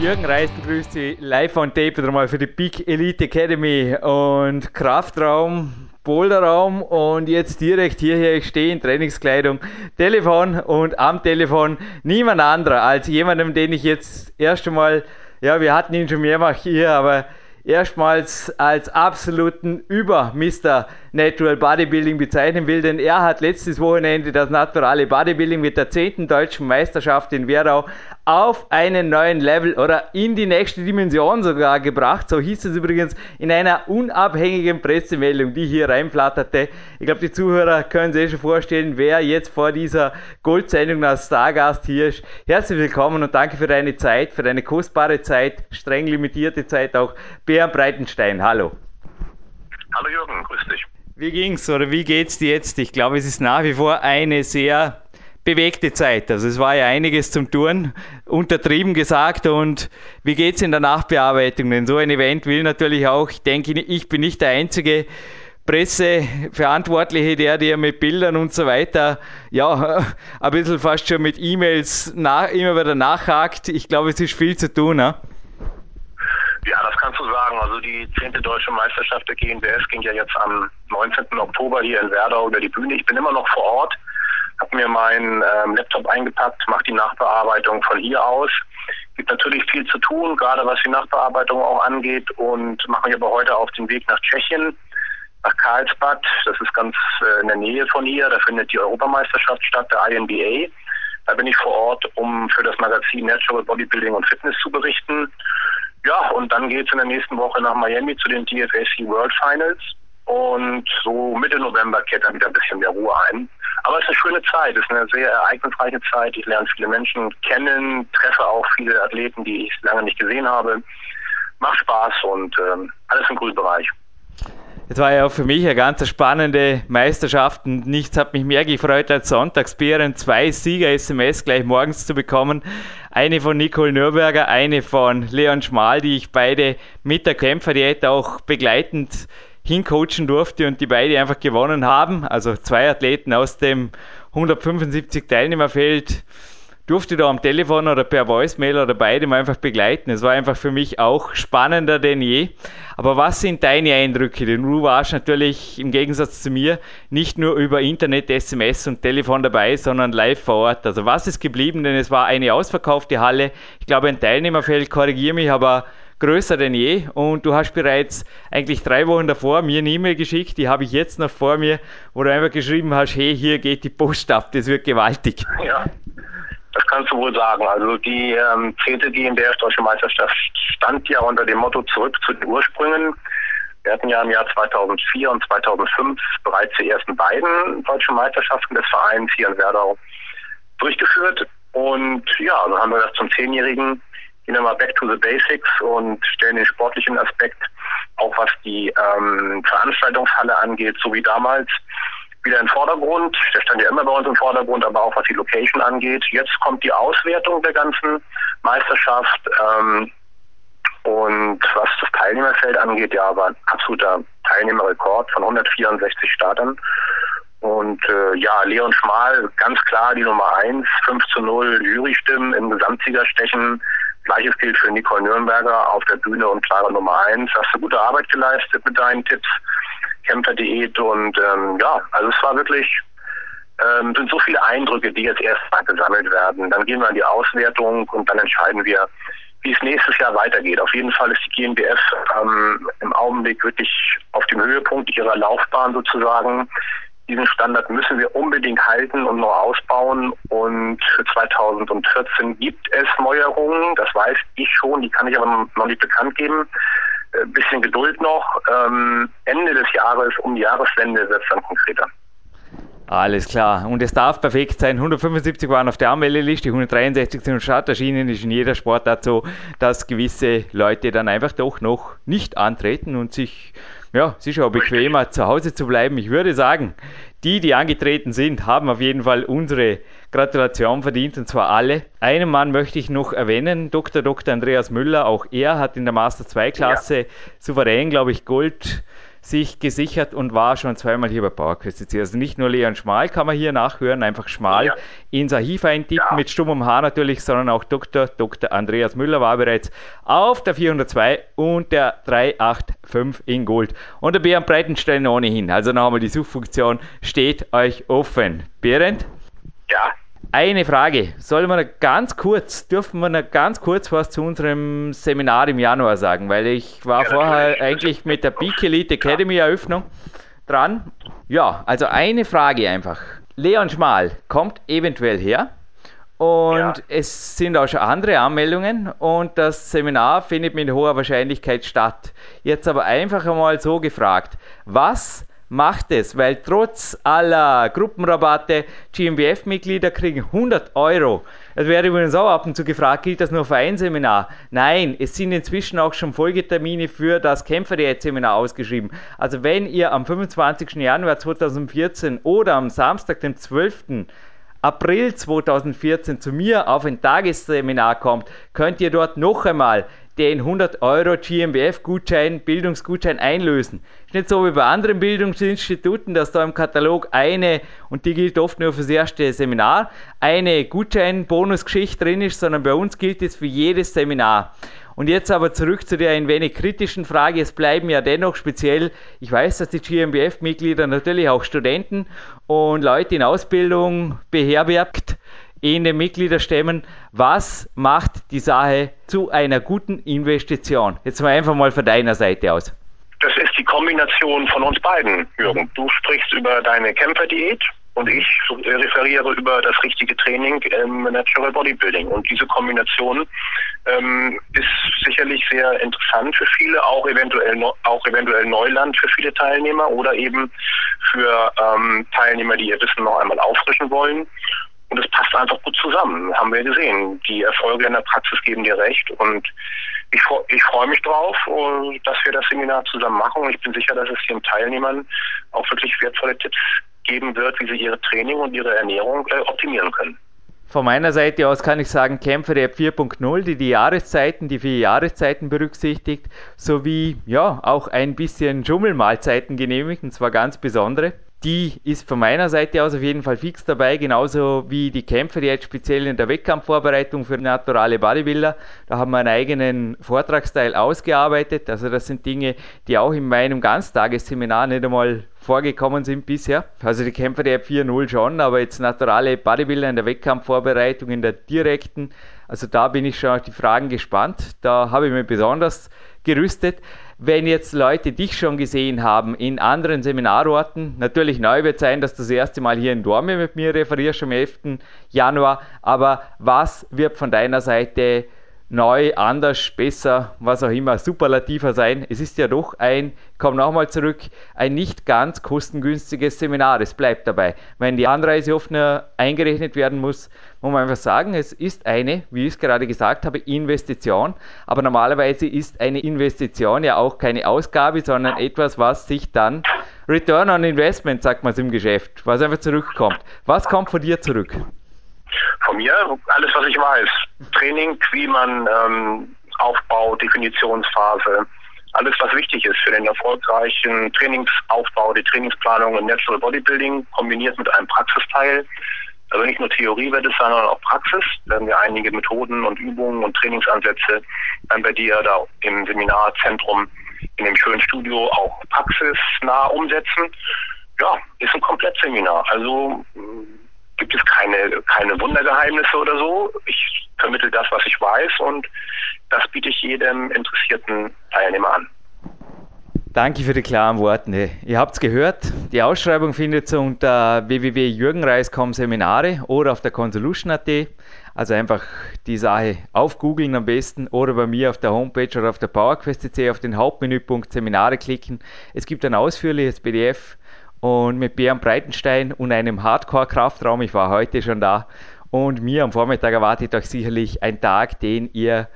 Jürgen Reis begrüßt Sie live on tape wieder mal für die Big Elite Academy und Kraftraum, Boulderraum und jetzt direkt hierher, ich stehe in Trainingskleidung, Telefon und am Telefon niemand anderer als jemandem, den ich jetzt erst einmal, ja, wir hatten ihn schon mehrmals hier, aber erstmals als absoluten Über-Mr. Natural Bodybuilding bezeichnen will, denn er hat letztes Wochenende das naturale Bodybuilding mit der 10. deutschen Meisterschaft in Werau auf einen neuen Level oder in die nächste Dimension sogar gebracht. So hieß es übrigens in einer unabhängigen Pressemeldung, die hier reinflatterte. Ich glaube, die Zuhörer können sich schon vorstellen, wer jetzt vor dieser Goldsendung als Stargast hier ist. Herzlich willkommen und danke für deine Zeit, für deine kostbare Zeit, streng limitierte Zeit auch. Bär Breitenstein, hallo. Hallo Jürgen, grüß dich. Wie ging's oder wie geht's dir jetzt? Ich glaube, es ist nach wie vor eine sehr bewegte Zeit. Also es war ja einiges zum Tun, untertrieben gesagt. Und wie geht's in der Nachbearbeitung? Denn so ein Event will natürlich auch, ich denke, ich bin nicht der einzige Presseverantwortliche, der dir mit Bildern und so weiter, ja, ein bisschen fast schon mit E-Mails nach, immer wieder nachhakt. Ich glaube, es ist viel zu tun. Ne? Ja, das kannst du sagen. Also die 10. Deutsche Meisterschaft der GNBF ging ja jetzt am 19. Oktober hier in Werdau über die Bühne. Ich bin immer noch vor Ort, habe mir meinen ähm, Laptop eingepackt, mache die Nachbearbeitung von hier aus. Gibt natürlich viel zu tun, gerade was die Nachbearbeitung auch angeht und mache mich aber heute auf den Weg nach Tschechien, nach Karlsbad. Das ist ganz äh, in der Nähe von hier. Da findet die Europameisterschaft statt, der INBA. Da bin ich vor Ort, um für das Magazin Natural Bodybuilding und Fitness zu berichten. Ja, und dann geht es in der nächsten Woche nach Miami zu den DFSC World Finals. Und so Mitte November kehrt dann wieder ein bisschen mehr Ruhe ein. Aber es ist eine schöne Zeit, es ist eine sehr ereignisreiche Zeit. Ich lerne viele Menschen kennen, treffe auch viele Athleten, die ich lange nicht gesehen habe. Macht Spaß und ähm, alles im grünen Bereich. Es war ja auch für mich eine ganz spannende Meisterschaft und nichts hat mich mehr gefreut als Sonntagsbeeren, zwei Sieger-SMS gleich morgens zu bekommen. Eine von Nicole Nürberger, eine von Leon Schmal, die ich beide mit der Kämpferdiät auch begleitend hincoachen durfte und die beide einfach gewonnen haben. Also zwei Athleten aus dem 175 Teilnehmerfeld durfte da am Telefon oder per Voicemail oder beidem einfach begleiten. Es war einfach für mich auch spannender denn je. Aber was sind deine Eindrücke? Denn du warst natürlich im Gegensatz zu mir nicht nur über Internet, SMS und Telefon dabei, sondern live vor Ort. Also was ist geblieben? Denn es war eine ausverkaufte Halle. Ich glaube, ein Teilnehmerfeld, korrigiere mich, aber größer denn je. Und du hast bereits eigentlich drei Wochen davor mir eine E-Mail geschickt, die habe ich jetzt noch vor mir, wo du einfach geschrieben hast, hey, hier geht die Post ab, das wird gewaltig. Ja. Das kannst du wohl sagen. Also die ähm, 10. GmbF Deutsche Meisterschaft stand ja unter dem Motto zurück zu den Ursprüngen. Wir hatten ja im Jahr 2004 und 2005 bereits die ersten beiden deutschen Meisterschaften des Vereins hier in Werdau durchgeführt. Und ja, dann haben wir das zum Zehnjährigen, gehen wir mal back to the basics und stellen den sportlichen Aspekt, auch was die ähm, Veranstaltungshalle angeht, so wie damals, wieder im Vordergrund. Der stand ja immer bei uns im Vordergrund, aber auch was die Location angeht. Jetzt kommt die Auswertung der ganzen Meisterschaft. Ähm, und was das Teilnehmerfeld angeht, ja, war ein absoluter Teilnehmerrekord von 164 Startern. Und äh, ja, Leon Schmal, ganz klar die Nummer 1, 5 zu 0 Jurystimmen im Gesamtsiegerstechen. Gleiches gilt für Nicole Nürnberger auf der Bühne und klare Nummer 1. Hast du gute Arbeit geleistet mit deinen Tipps. Kämpferdiät und ähm, ja, also es war wirklich ähm, sind so viele Eindrücke, die jetzt erst mal gesammelt werden. Dann gehen wir an die Auswertung und dann entscheiden wir, wie es nächstes Jahr weitergeht. Auf jeden Fall ist die GmbF ähm, im Augenblick wirklich auf dem Höhepunkt ihrer Laufbahn sozusagen. Diesen Standard müssen wir unbedingt halten und noch ausbauen. Und für 2014 gibt es Neuerungen. Das weiß ich schon, die kann ich aber noch nicht bekannt geben. Ein äh, bisschen Geduld noch. Ähm, Ende des Jahres, um die Jahreswende, wird es dann konkreter. Alles klar. Und es darf perfekt sein. 175 waren auf der Anmeldeliste, 163 sind Start erschienen. Ist in jeder Sportart so, dass gewisse Leute dann einfach doch noch nicht antreten und sich, ja, es ist auch bequemer, zu Hause zu bleiben. Ich würde sagen, die, die angetreten sind, haben auf jeden Fall unsere Gratulation verdient und zwar alle. Einen Mann möchte ich noch erwähnen, Dr. Dr. Andreas Müller. Auch er hat in der Master 2 Klasse ja. souverän, glaube ich, Gold sich gesichert und war schon zweimal hier bei PowerQuest Also nicht nur Leon Schmal kann man hier nachhören, einfach Schmal ja. ins Archiv eintippen ja. mit stummem Haar natürlich, sondern auch Dr. Dr. Andreas Müller war bereits auf der 402 und der 385 in Gold. Und der Bären Breitenstein ohnehin. Also noch einmal die Suchfunktion steht euch offen. Berend? Ja, eine Frage. Sollen wir ganz kurz, dürfen wir noch ganz kurz was zu unserem Seminar im Januar sagen? Weil ich war ja, vorher eigentlich mit der Peak Elite Academy Eröffnung dran. Ja, also eine Frage einfach. Leon Schmal kommt eventuell her. Und ja. es sind auch schon andere Anmeldungen und das Seminar findet mit hoher Wahrscheinlichkeit statt. Jetzt aber einfach einmal so gefragt, was macht es, weil trotz aller Gruppenrabatte GmbF-Mitglieder kriegen 100 Euro. Es wäre übrigens auch ab und zu gefragt, gilt das nur für ein Seminar? Nein, es sind inzwischen auch schon Folgetermine für das Kämpferdiät-Seminar ausgeschrieben. Also wenn ihr am 25. Januar 2014 oder am Samstag, dem 12. April 2014 zu mir auf ein Tagesseminar kommt, könnt ihr dort noch einmal den 100 Euro GmbF-Gutschein, Bildungsgutschein einlösen. Ist nicht so wie bei anderen Bildungsinstituten, dass da im Katalog eine, und die gilt oft nur fürs erste Seminar, eine Gutschein-Bonusgeschichte drin ist, sondern bei uns gilt es für jedes Seminar. Und jetzt aber zurück zu der ein wenig kritischen Frage. Es bleiben ja dennoch speziell, ich weiß, dass die GmbF-Mitglieder natürlich auch Studenten und Leute in Ausbildung beherbergt in den Mitgliederstämmen. Was macht die Sache zu einer guten Investition? Jetzt mal einfach mal von deiner Seite aus. Das ist die Kombination von uns beiden, Jürgen. Du sprichst über deine Kämpferdiät und ich referiere über das richtige Training im Natural Bodybuilding. Und diese Kombination ähm, ist sicherlich sehr interessant für viele, auch eventuell, auch eventuell Neuland für viele Teilnehmer oder eben für ähm, Teilnehmer, die ihr Wissen noch einmal auffrischen wollen. Und es passt einfach gut zusammen, haben wir gesehen. Die Erfolge in der Praxis geben dir recht und ich, ich freue mich drauf, äh, dass wir das Seminar zusammen machen und ich bin sicher, dass es den Teilnehmern auch wirklich wertvolle Tipps geben wird, wie sie ihre Training und ihre Ernährung äh, optimieren können. Von meiner Seite aus kann ich sagen, Kämpfer der 4.0, die die Jahreszeiten, die vier Jahreszeiten berücksichtigt, sowie ja auch ein bisschen Schummelmahlzeiten genehmigt, und zwar ganz besondere die ist von meiner Seite aus auf jeden Fall fix dabei, genauso wie die Kämpfe, die jetzt speziell in der Wettkampfvorbereitung für naturale Bodybuilder. Da haben wir einen eigenen Vortragsteil ausgearbeitet. Also das sind Dinge, die auch in meinem Ganztagesseminar nicht einmal vorgekommen sind bisher. Also die Kämpfer der 4.0 schon, aber jetzt naturale Bodybuilder in der Wettkampfvorbereitung, in der direkten. Also da bin ich schon auf die Fragen gespannt. Da habe ich mich besonders gerüstet. Wenn jetzt Leute dich schon gesehen haben in anderen Seminarorten, natürlich neu wird sein, dass du das erste Mal hier in Dorme mit mir referierst am 11. Januar, aber was wird von deiner Seite neu, anders, besser, was auch immer, superlativer sein. Es ist ja doch ein, komm nochmal zurück, ein nicht ganz kostengünstiges Seminar. Es bleibt dabei. Wenn die Anreise oft nur eingerechnet werden muss, muss man einfach sagen, es ist eine, wie ich es gerade gesagt habe, Investition. Aber normalerweise ist eine Investition ja auch keine Ausgabe, sondern etwas, was sich dann Return on Investment, sagt man es im Geschäft, was einfach zurückkommt. Was kommt von dir zurück? Von mir alles, was ich weiß. Training, wie man ähm, Aufbau, Definitionsphase, alles, was wichtig ist für den erfolgreichen Trainingsaufbau, die Trainingsplanung im Natural Bodybuilding, kombiniert mit einem Praxisteil. Also nicht nur Theorie wird es, sondern auch Praxis. Werden wir einige Methoden und Übungen und Trainingsansätze dann bei dir da im Seminarzentrum in dem schönen Studio auch praxisnah umsetzen. Ja, ist ein Komplettseminar. Also gibt es keine, keine Wundergeheimnisse oder so. Ich vermittle das, was ich weiß und das biete ich jedem interessierten Teilnehmer an. Danke für die klaren Worte. Ihr habt es gehört, die Ausschreibung findet ihr unter www.jürgenreis.com Seminare oder auf der Consolution.at. Also einfach die Sache aufgoogeln am besten oder bei mir auf der Homepage oder auf der PowerQuest.c auf den Hauptmenüpunkt Seminare klicken. Es gibt ein ausführliches PDF und mit Björn Breitenstein und einem Hardcore-Kraftraum. Ich war heute schon da und mir am Vormittag erwartet euch sicherlich ein Tag, den ihr,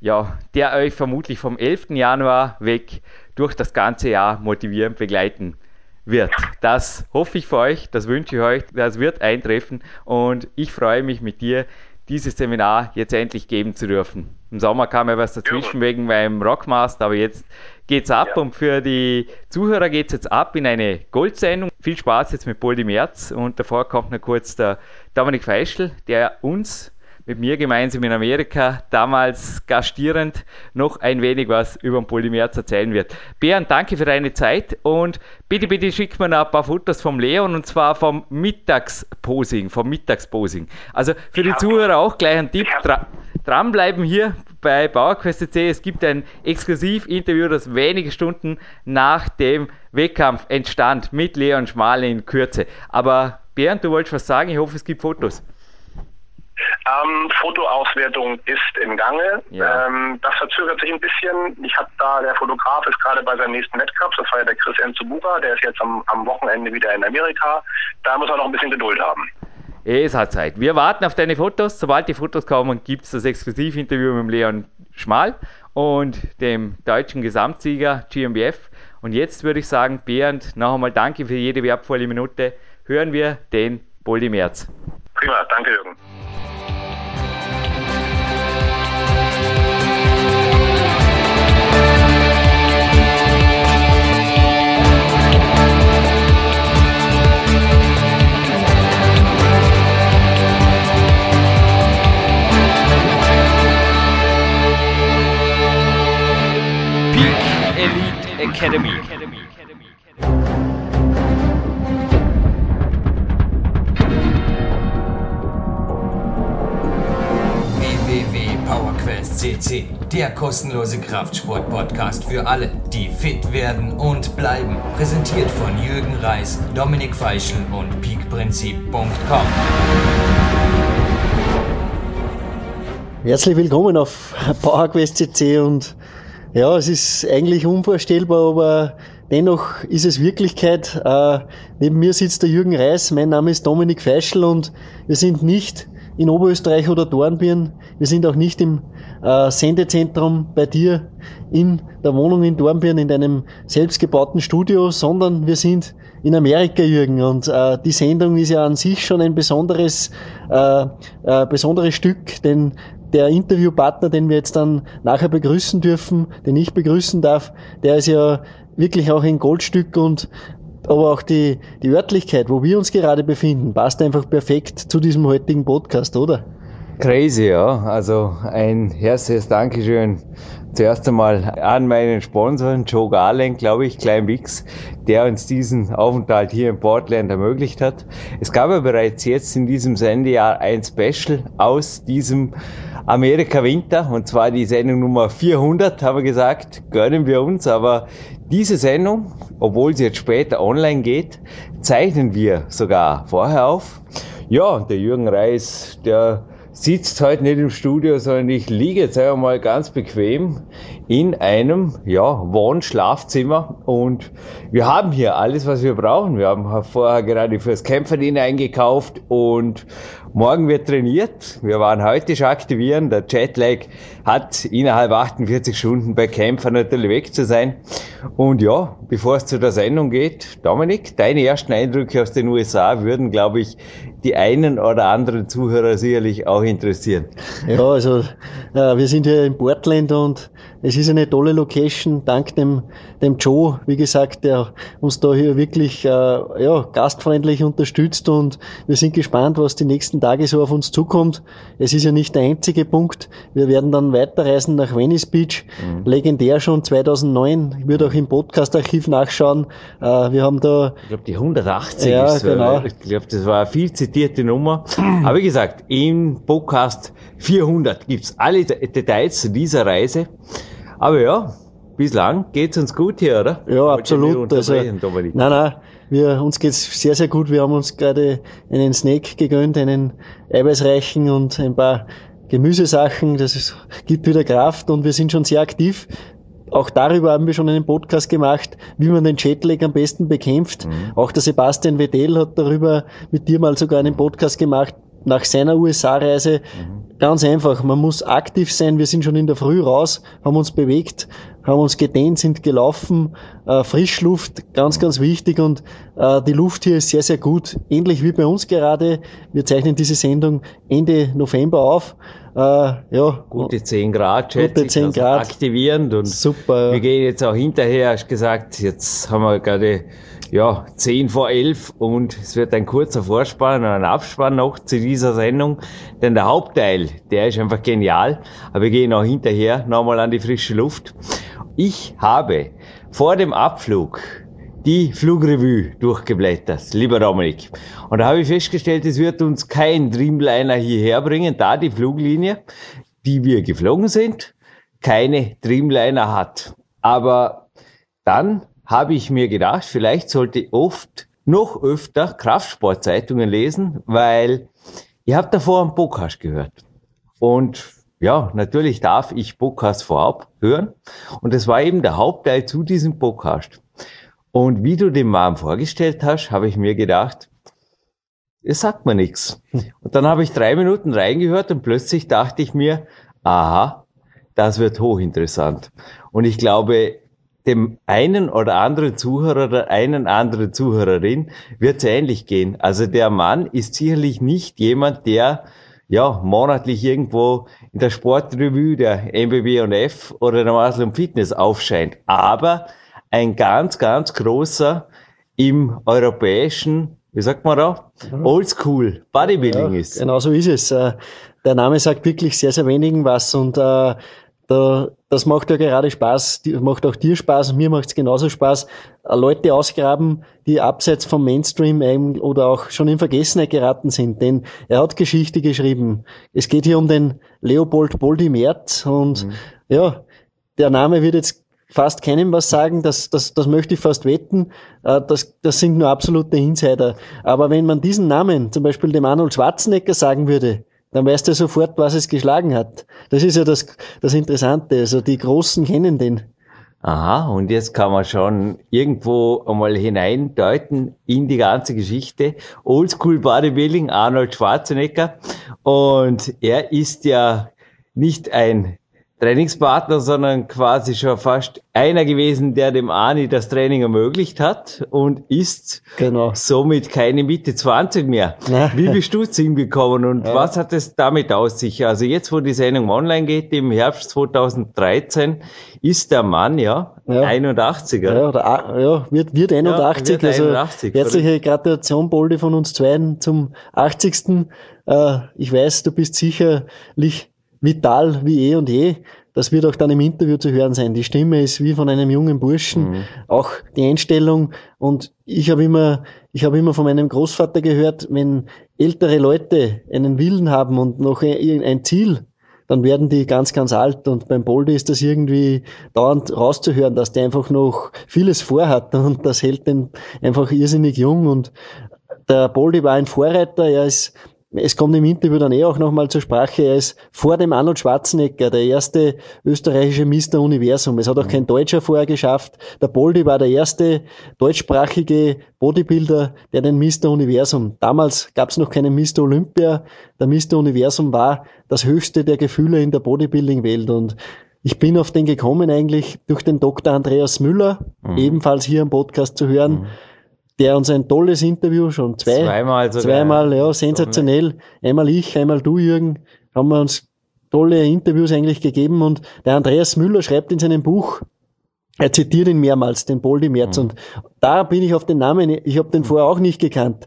ja, der euch vermutlich vom 11. Januar weg durch das ganze Jahr motivierend begleiten wird. Das hoffe ich für euch, das wünsche ich euch, das wird eintreffen und ich freue mich mit dir, dieses Seminar jetzt endlich geben zu dürfen. Im Sommer kam ja was dazwischen wegen meinem Rockmaster, aber jetzt geht's ab ja. und für die Zuhörer geht's jetzt ab in eine Goldsendung. Viel Spaß jetzt mit Poldi Merz und davor kommt noch kurz der Dominik Feischl, der uns mit mir gemeinsam in Amerika, damals gastierend, noch ein wenig was über den Polymerz erzählen wird. Bernd, danke für deine Zeit und bitte, bitte schick mir noch ein paar Fotos vom Leon und zwar vom Mittagsposing, vom Mittagsposing. Also für die Zuhörer auch gleich ein Tipp, dranbleiben hier bei PowerQuest.c. Es gibt ein Exklusivinterview, das wenige Stunden nach dem Wettkampf entstand mit Leon Schmale in Kürze. Aber Bernd, du wolltest was sagen? Ich hoffe, es gibt Fotos. Ähm, Fotoauswertung ist im Gange. Ja. Ähm, das verzögert sich ein bisschen. Ich habe da, der Fotograf ist gerade bei seinem nächsten Wettkampf, das war ja der Chris Enzubura, der ist jetzt am, am Wochenende wieder in Amerika. Da muss er noch ein bisschen Geduld haben. Es hat Zeit. Wir warten auf deine Fotos. Sobald die Fotos kommen, gibt es das Exklusivinterview mit Leon Schmal und dem deutschen Gesamtsieger GmbF. Und jetzt würde ich sagen, Bernd, noch einmal danke für jede wertvolle Minute. Hören wir den Boldi März. Prima, danke Jürgen. Academy. www.powerquest.cc, der kostenlose Kraftsport-Podcast für alle, die fit werden und bleiben. Präsentiert von Jürgen Reis, Dominik Feischl und peakprinzip.com. Herzlich willkommen auf PowerQuest.cc und ja, es ist eigentlich unvorstellbar, aber dennoch ist es Wirklichkeit. Äh, neben mir sitzt der Jürgen Reis, mein Name ist Dominik Feischl und wir sind nicht in Oberösterreich oder Dornbirn, wir sind auch nicht im äh, Sendezentrum bei dir in der Wohnung in Dornbirn in deinem selbstgebauten Studio, sondern wir sind in Amerika, Jürgen. Und äh, die Sendung ist ja an sich schon ein besonderes, äh, äh, besonderes Stück, denn der Interviewpartner, den wir jetzt dann nachher begrüßen dürfen, den ich begrüßen darf, der ist ja wirklich auch ein Goldstück und aber auch die, die Örtlichkeit, wo wir uns gerade befinden, passt einfach perfekt zu diesem heutigen Podcast, oder? Crazy, ja. Also ein herzliches Dankeschön zuerst einmal an meinen Sponsor, Joe Garland, glaube ich, Klein Wix, der uns diesen Aufenthalt hier in Portland ermöglicht hat. Es gab ja bereits jetzt in diesem Sendejahr ein Special aus diesem Amerika Winter, und zwar die Sendung Nummer 400, haben wir gesagt, gönnen wir uns, aber diese Sendung, obwohl sie jetzt später online geht, zeichnen wir sogar vorher auf. Ja, der Jürgen Reis, der sitzt heute nicht im Studio, sondern ich liege jetzt einmal ganz bequem in einem, ja, Wohnschlafzimmer und wir haben hier alles, was wir brauchen. Wir haben vorher gerade fürs Kämpferdienst eingekauft und morgen wird trainiert. Wir waren heute schon aktivieren. Der Jetlag hat innerhalb 48 Stunden bei Kämpfern natürlich weg zu sein. Und ja, bevor es zu der Sendung geht, Dominik, deine ersten Eindrücke aus den USA würden, glaube ich, die einen oder anderen Zuhörer sicherlich auch interessieren. Ja, also äh, wir sind hier in Portland und es ist eine tolle Location, dank dem, dem Joe, wie gesagt, der uns da hier wirklich äh, ja, gastfreundlich unterstützt und wir sind gespannt, was die nächsten Tage so auf uns zukommt. Es ist ja nicht der einzige Punkt. Wir werden dann weiterreisen nach Venice Beach, mhm. legendär schon 2009. Ich würde auch im Podcast-Archiv nachschauen. Äh, wir haben da... Ich glaube, die 180 ja, ist, genau. ich glaube, das war eine viel zitierte Nummer. Aber wie gesagt, im Podcast 400 gibt's alle Details zu dieser Reise. Aber ja, bislang geht's uns gut hier, oder? Ja, absolut. Also, nein, nein, wir, uns geht's sehr, sehr gut. Wir haben uns gerade einen Snake gegönnt, einen eiweißreichen und ein paar Gemüsesachen. Das ist, gibt wieder Kraft und wir sind schon sehr aktiv auch darüber haben wir schon einen Podcast gemacht, wie man den Jetlag am besten bekämpft. Mhm. Auch der Sebastian Vettel hat darüber mit dir mal sogar einen Podcast gemacht nach seiner USA-Reise. Mhm. Ganz einfach, man muss aktiv sein. Wir sind schon in der Früh raus, haben uns bewegt, haben uns gedehnt, sind gelaufen. Äh, Frischluft, ganz, ganz wichtig. Und äh, die Luft hier ist sehr, sehr gut. Ähnlich wie bei uns gerade. Wir zeichnen diese Sendung Ende November auf. Äh, ja. Gute 10 Grad, schätze Gute 10 also Grad. Aktivierend. Und Super. Wir gehen jetzt auch hinterher, hast gesagt, jetzt haben wir gerade ja, 10 vor 11 und es wird ein kurzer Vorspann und ein Abspann noch zu dieser Sendung, denn der Hauptteil, der ist einfach genial, aber wir gehen auch hinterher nochmal an die frische Luft. Ich habe vor dem Abflug die Flugrevue durchgeblättert, lieber Dominik. Und da habe ich festgestellt, es wird uns kein Dreamliner hierher bringen, da die Fluglinie, die wir geflogen sind, keine Dreamliner hat. Aber dann habe ich mir gedacht, vielleicht sollte ich oft noch öfter Kraftsportzeitungen lesen, weil ihr habt davor einen Podcast gehört. Und ja, natürlich darf ich Podcast vorab hören. Und das war eben der Hauptteil zu diesem Podcast. Und wie du den Mann vorgestellt hast, habe ich mir gedacht, es sagt mir nichts. Und dann habe ich drei Minuten reingehört und plötzlich dachte ich mir, aha, das wird hochinteressant. Und ich glaube, dem einen oder anderen Zuhörer oder einen anderen Zuhörerin wird es ähnlich gehen. Also der Mann ist sicherlich nicht jemand, der ja monatlich irgendwo in der Sportrevue der MBB und F oder der Muslim Fitness aufscheint. Aber ein ganz, ganz großer im europäischen, wie sagt man da, Oldschool Bodybuilding ja, ist. Genau so ist es. Äh, der Name sagt wirklich sehr, sehr wenigen was und äh, da, das macht ja gerade Spaß, macht auch dir Spaß und mir macht es genauso Spaß, äh, Leute ausgraben, die abseits vom Mainstream oder auch schon in Vergessenheit geraten sind. Denn er hat Geschichte geschrieben. Es geht hier um den Leopold Boldi Merz und mhm. ja, der Name wird jetzt fast keinem was sagen, das, das, das möchte ich fast wetten, äh, das, das sind nur absolute Insider. Aber wenn man diesen Namen zum Beispiel dem Arnold Schwarzenegger sagen würde, dann weißt du sofort, was es geschlagen hat. Das ist ja das, das Interessante. Also die Großen kennen den. Aha, und jetzt kann man schon irgendwo einmal hineindeuten in die ganze Geschichte. Oldschool Bodybuilding, Arnold Schwarzenegger. Und er ist ja nicht ein Trainingspartner, sondern quasi schon fast einer gewesen, der dem Ani das Training ermöglicht hat und ist genau. somit keine Mitte 20 mehr. Wie bist du zu ihm gekommen und ja. was hat es damit aus sich? Also jetzt, wo die Sendung online geht, im Herbst 2013, ist der Mann ja, ja. 81er. Ja, oder, ja wird, wird 81. Ja, wird also 81, herzliche Gratulation, Boldi, von uns zweien zum 80. Äh, ich weiß, du bist sicherlich vital wie eh und je. Das wird auch dann im Interview zu hören sein. Die Stimme ist wie von einem jungen Burschen, mhm. auch die Einstellung. Und ich habe immer, ich habe immer von meinem Großvater gehört, wenn ältere Leute einen Willen haben und noch ein Ziel, dann werden die ganz, ganz alt. Und beim Boldi ist das irgendwie dauernd rauszuhören, dass der einfach noch vieles vorhat und das hält den einfach irrsinnig jung. Und der Boldi war ein Vorreiter. Er ist es kommt im Interview dann eh auch nochmal zur Sprache, er ist vor dem Arnold Schwarzenegger der erste österreichische Mr. Universum. Es hat auch kein Deutscher vorher geschafft. Der Boldi war der erste deutschsprachige Bodybuilder, der den Mr. Universum. Damals gab es noch keinen Mr. Olympia. Der Mr. Universum war das höchste der Gefühle in der Bodybuilding-Welt und ich bin auf den gekommen eigentlich durch den Dr. Andreas Müller, mhm. ebenfalls hier am Podcast zu hören. Mhm der uns ein tolles Interview schon zwei, zweimal, sogar. zweimal, ja, sensationell. Einmal ich, einmal du, Jürgen, haben wir uns tolle Interviews eigentlich gegeben und der Andreas Müller schreibt in seinem Buch, er zitiert ihn mehrmals, den Boldi Merz mhm. und da bin ich auf den Namen, ich habe den vorher auch nicht gekannt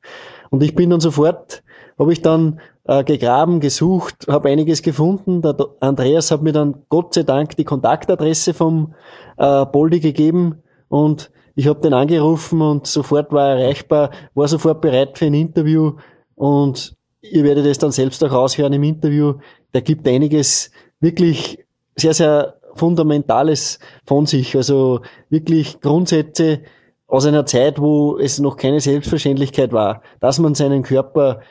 und ich bin dann sofort, habe ich dann äh, gegraben, gesucht, habe einiges gefunden. Der Andreas hat mir dann Gott sei Dank die Kontaktadresse vom äh, Boldi gegeben und ich habe den angerufen und sofort war er erreichbar, war sofort bereit für ein Interview und ihr werdet es dann selbst auch raushören im Interview. Der gibt einiges wirklich sehr, sehr Fundamentales von sich. Also wirklich Grundsätze aus einer Zeit, wo es noch keine Selbstverständlichkeit war, dass man seinen Körper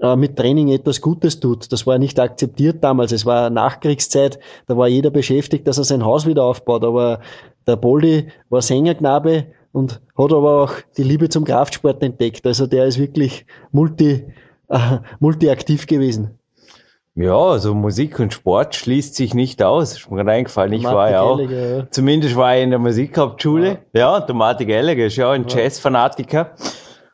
äh, mit Training etwas Gutes tut. Das war nicht akzeptiert damals. Es war Nachkriegszeit, da war jeder beschäftigt, dass er sein Haus wieder aufbaut. Aber der Boldi war Sängerknabe und hat aber auch die Liebe zum Kraftsport entdeckt. Also der ist wirklich multi, äh, multiaktiv gewesen. Ja, also Musik und Sport schließt sich nicht aus. Ist mir gerade eingefallen. Ich war ja auch, ja. zumindest war ich in der Musikhauptschule. Ja, ja der Martin Gallagher ist ja ein ja. Jazzfanatiker.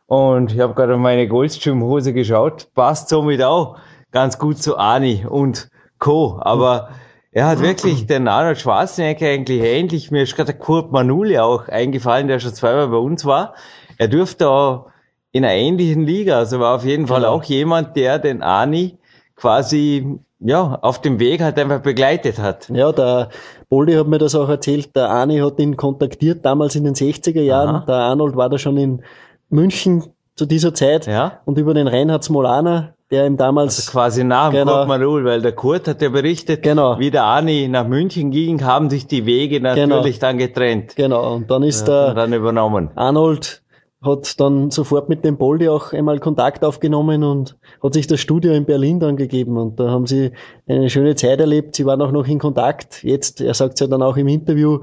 Und ich habe gerade auf meine Goldstream-Hose geschaut. Passt somit auch ganz gut zu Ani und Co. Aber er hat wirklich den Arnold Schwarzenegger eigentlich ähnlich. Mir ist gerade der Kurt Manuli auch eingefallen, der schon zweimal bei uns war. Er dürfte auch in einer ähnlichen Liga. Also war auf jeden Fall genau. auch jemand, der den Ani quasi ja, auf dem Weg halt einfach begleitet hat. Ja, der Boldi hat mir das auch erzählt. Der Ani hat ihn kontaktiert damals in den 60er Jahren. Aha. Der Arnold war da schon in München zu dieser Zeit. Ja. Und über den Reinhard Smolana, der ihm damals. Also quasi nach dem genau, Kurt Marul, weil der Kurt hat ja berichtet, genau. wie der Ani nach München ging, haben sich die Wege genau. natürlich genau. dann getrennt. Genau, und dann ist ja, der dann übernommen. Arnold hat dann sofort mit dem Boldi auch einmal Kontakt aufgenommen und hat sich das Studio in Berlin dann gegeben und da haben sie eine schöne Zeit erlebt. Sie waren auch noch in Kontakt. Jetzt, er sagt es ja dann auch im Interview,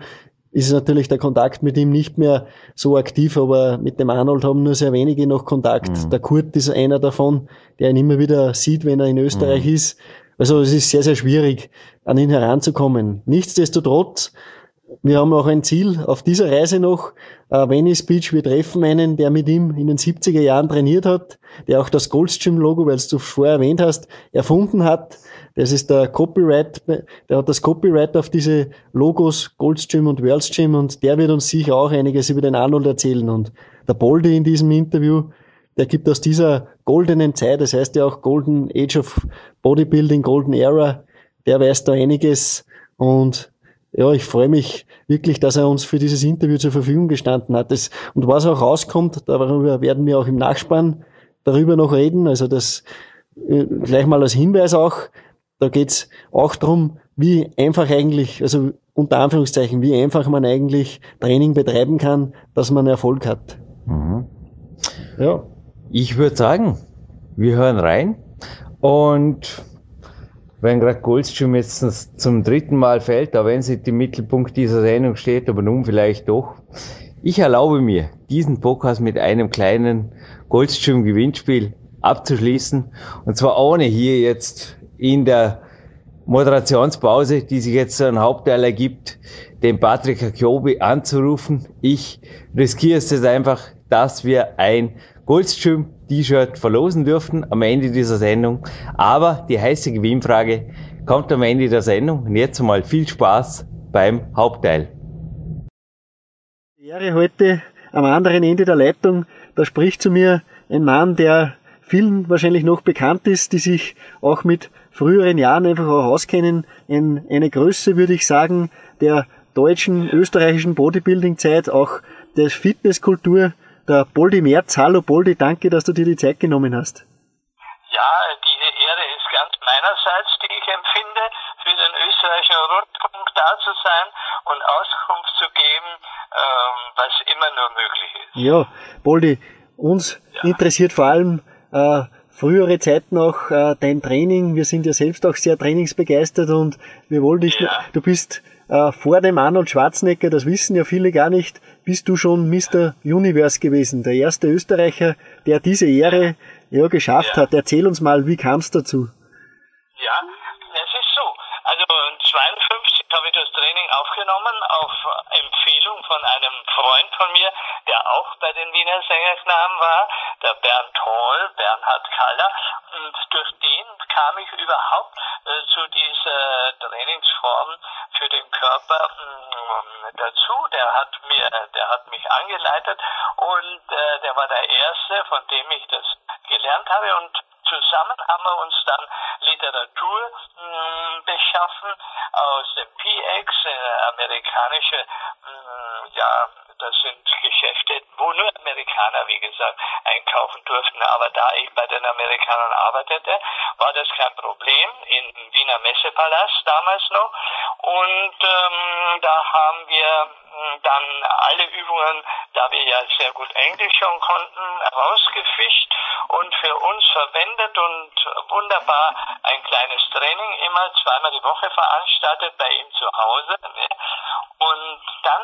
ist natürlich der Kontakt mit ihm nicht mehr so aktiv, aber mit dem Arnold haben nur sehr wenige noch Kontakt. Mhm. Der Kurt ist einer davon, der ihn immer wieder sieht, wenn er in Österreich mhm. ist. Also es ist sehr, sehr schwierig, an ihn heranzukommen. Nichtsdestotrotz, wir haben auch ein Ziel auf dieser Reise noch. Venice Beach, wir treffen einen, der mit ihm in den 70er Jahren trainiert hat, der auch das Goldstream-Logo, weil du vorher erwähnt hast, erfunden hat. Das ist der Copyright, der hat das Copyright auf diese Logos Goldstream und Worldstream und der wird uns sicher auch einiges über den Arnold erzählen. Und der Boldi in diesem Interview, der gibt aus dieser goldenen Zeit, das heißt ja auch Golden Age of Bodybuilding, Golden Era, der weiß da einiges und ja, ich freue mich wirklich, dass er uns für dieses Interview zur Verfügung gestanden hat. Das, und was auch rauskommt, darüber werden wir auch im Nachspann darüber noch reden. Also das äh, gleich mal als Hinweis auch, da geht's auch drum, wie einfach eigentlich, also unter Anführungszeichen, wie einfach man eigentlich Training betreiben kann, dass man Erfolg hat. Mhm. Ja. Ich würde sagen, wir hören rein und wenn gerade Goldstream jetzt zum dritten Mal fällt, auch wenn sie im Mittelpunkt dieser Sendung steht, aber nun vielleicht doch. Ich erlaube mir, diesen Podcast mit einem kleinen Goldstream-Gewinnspiel abzuschließen. Und zwar ohne hier jetzt in der Moderationspause, die sich jetzt so ein Hauptteil ergibt, den Patrick Akiobi anzurufen. Ich riskiere es jetzt einfach, dass wir ein Goldstream T-Shirt verlosen dürfen am Ende dieser Sendung. Aber die heiße Gewinnfrage kommt am Ende der Sendung. Und jetzt mal viel Spaß beim Hauptteil. Ehre heute am anderen Ende der Leitung. Da spricht zu mir ein Mann, der vielen wahrscheinlich noch bekannt ist, die sich auch mit früheren Jahren einfach auch auskennen. Ein, eine Größe, würde ich sagen, der deutschen, österreichischen Bodybuilding-Zeit, auch der Fitnesskultur, der Boldi Merz. Hallo Boldi, danke, dass du dir die Zeit genommen hast. Ja, diese Ehre ist ganz meinerseits, die ich empfinde, für den österreichischen Rundfunk da zu sein und Auskunft zu geben, ähm, was immer nur möglich ist. Ja, Boldi, uns ja. interessiert vor allem äh, frühere Zeit noch äh, dein Training. Wir sind ja selbst auch sehr trainingsbegeistert und wir wollen dich, ja. du bist äh, vor dem Arnold Schwarzenegger, das wissen ja viele gar nicht, bist du schon Mr. Universe gewesen, der erste Österreicher, der diese Ehre ja geschafft ja. hat. Erzähl uns mal, wie kam es dazu? Ja, es ist so. Also 52 habe ich das Training aufgenommen auf Empfehlung von einem Freund von mir, der auch bei den Wiener Sängerknaben war, der Bernd Hall, Bernhard Kaller. Und durch den kam ich überhaupt äh, zu dieser Trainingsform für den Körper äh, dazu. Der hat mir, der hat mich angeleitet und äh, der war der erste, von dem ich das gelernt habe und zusammen haben wir uns dann Literatur mh, beschaffen aus dem PX, äh, amerikanische, mh, ja, das sind Geschäfte, wo nur Amerikaner, wie gesagt, einkaufen durften. Aber da ich bei den Amerikanern arbeitete, war das kein Problem im Wiener Messepalast damals noch. Und ähm, da haben wir dann alle Übungen, da wir ja sehr gut Englisch schon konnten, rausgefischt und für uns verwendet und wunderbar ein kleines Training immer zweimal die Woche veranstaltet bei ihm zu Hause. Ne? Und dann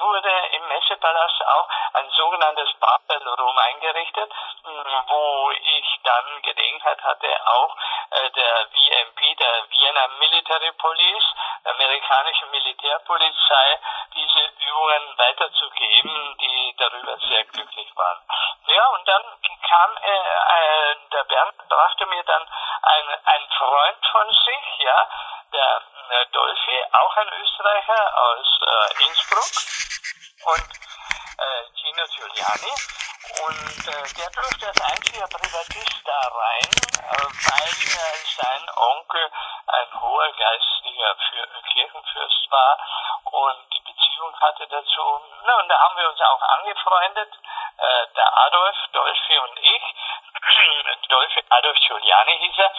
wurde im Messepalast auch ein sogenanntes Barbell Room eingerichtet, wo ich dann Gelegenheit hatte, auch äh, der VMP, der Vienna Military Police, der amerikanischen Militärpolizei, diese Übungen weiterzugeben, die darüber sehr glücklich waren. Ja, und dann kam äh, äh, der Bernd brachte mir dann ein, ein Freund von sich, ja, der äh, Dolphy, auch ein Österreicher aus äh, Innsbruck. Und äh, Gino Giuliani und äh, der durfte als einziger Privatist da rein, äh, weil äh, sein Onkel ein hoher geistlicher für, Kirchenfürst war und die Beziehung hatte dazu. Na, und da haben wir uns auch angefreundet, äh, der Adolf, Dolphy und ich. Dolphy Adolf Giuliani hieß er.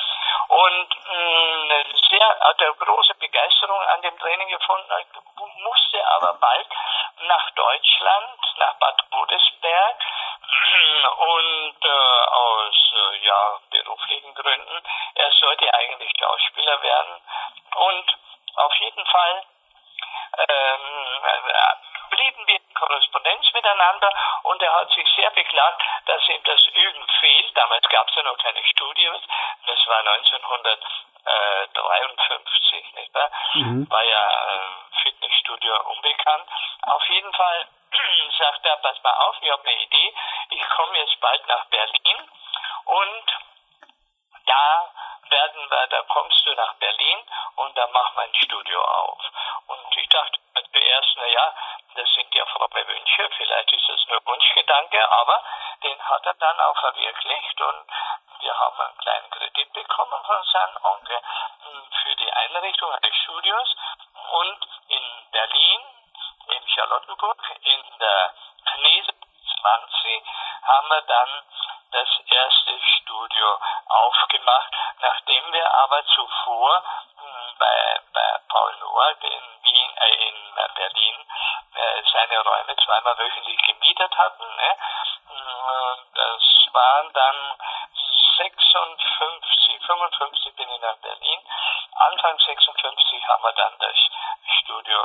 Und mh, sehr, hat er große Begeisterung an dem Training gefunden, musste aber bald nach Deutschland, nach Bad Godesberg und äh, aus äh, ja, beruflichen Gründen. Er sollte eigentlich Schauspieler werden und auf jeden Fall ähm, blieben wir in Korrespondenz miteinander und er hat sich sehr beklagt, dass ihm das Üben fehlt. Damals gab es ja noch keine Studios. Das war 1953, nicht wahr? Mhm. War ja äh, Fitnessstudio unbekannt. Auf jeden Fall sagt er, pass mal auf, ich habe eine Idee. Ich komme jetzt bald nach Berlin und da werden wir, da kommst du nach Berlin und da machen wir ein Studio auf. Und ich dachte zuerst, naja, das sind ja fromme Wünsche, vielleicht ist das nur Wunschgedanke, aber den hat er dann auch verwirklicht und wir haben einen kleinen Kredit bekommen von seinem Onkel hm, für die Einrichtung eines Studios und in Berlin, in Charlottenburg, in der Knese 20 haben wir dann das erste Studio aufgemacht, nachdem wir aber zuvor hm, bei, bei Paul Noack in Wien, äh, in Berlin äh, seine Räume zweimal wöchentlich gemietet hatten. Ne? Hm, das waren dann 56, 55 bin ich nach Berlin. Anfang 56 haben wir dann das Studio,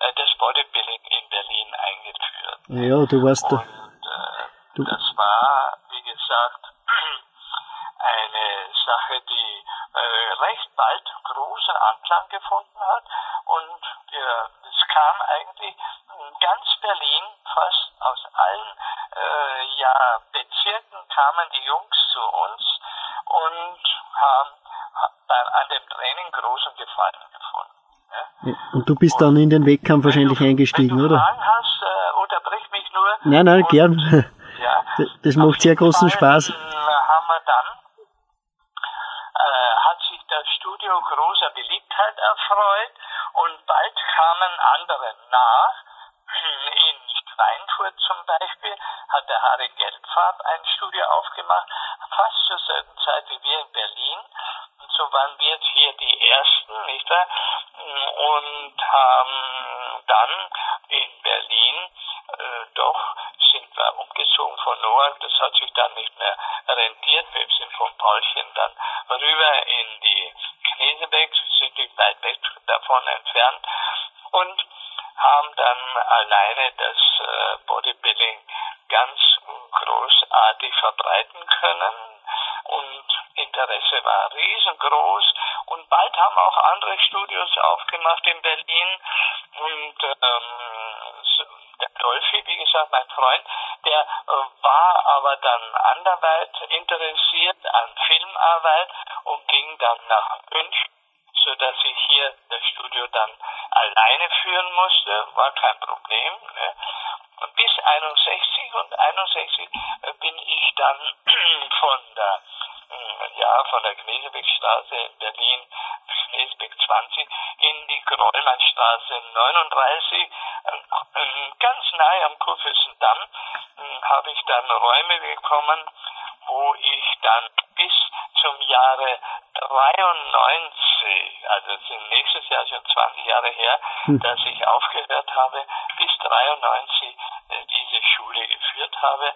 äh, das Bodybuilding in Berlin eingeführt. Ja, du warst da. Äh, das war, wie gesagt, eine Sache, die äh, recht bald großen Anklang gefunden hat und äh, es kam eigentlich ganz Berlin, fast aus allen äh, ja, Bezirken kamen die Jungs zu uns und haben an dem Training großen Gefallen gefunden. Ja. Und du bist und dann in den Wettkampf wahrscheinlich eingestiegen, wenn du oder? Fragen hast, äh, unterbrich mich nur. Nein, nein, und, gern. Ja, das macht sehr großen Fall, Spaß. Haben wir dann, äh, hat sich das Studio großer Beliebtheit erfreut und bald kamen andere nach. In Schweinfurt zum Beispiel hat der Harry Geldfarb ein Studio aufgemacht, fast zur selben Zeit wie wir in Berlin. Und so waren wir hier die Ersten, nicht wahr? Und haben dann in Berlin äh, doch sind wir umgezogen von Noack. Das hat sich dann nicht mehr rentiert. Wir sind von Paulchen dann rüber in die Knesebeck, sind nicht weit weg davon entfernt und haben dann alleine das äh, Bodybuilding ganz großartig verbreiten können Interesse war riesengroß und bald haben auch andere Studios aufgemacht in Berlin und ähm, der Dolphy, wie gesagt, mein Freund, der äh, war aber dann anderweit interessiert an Filmarbeit und ging dann nach München so dass ich hier das Studio dann alleine führen musste, war kein Problem. Ne? Bis 61 und 61 äh, bin ich dann von der hm, ja, von der Knesebeckstraße in Berlin, Knesebeck 20, in die Grollmannstraße 39, äh, ganz nahe am Kurfürstendamm, hm, habe ich dann Räume bekommen, wo ich dann bis zum Jahre 93, also sind nächstes Jahr schon 20 Jahre her, hm. dass ich aufgehört habe, bis 93 äh, diese Schule geführt habe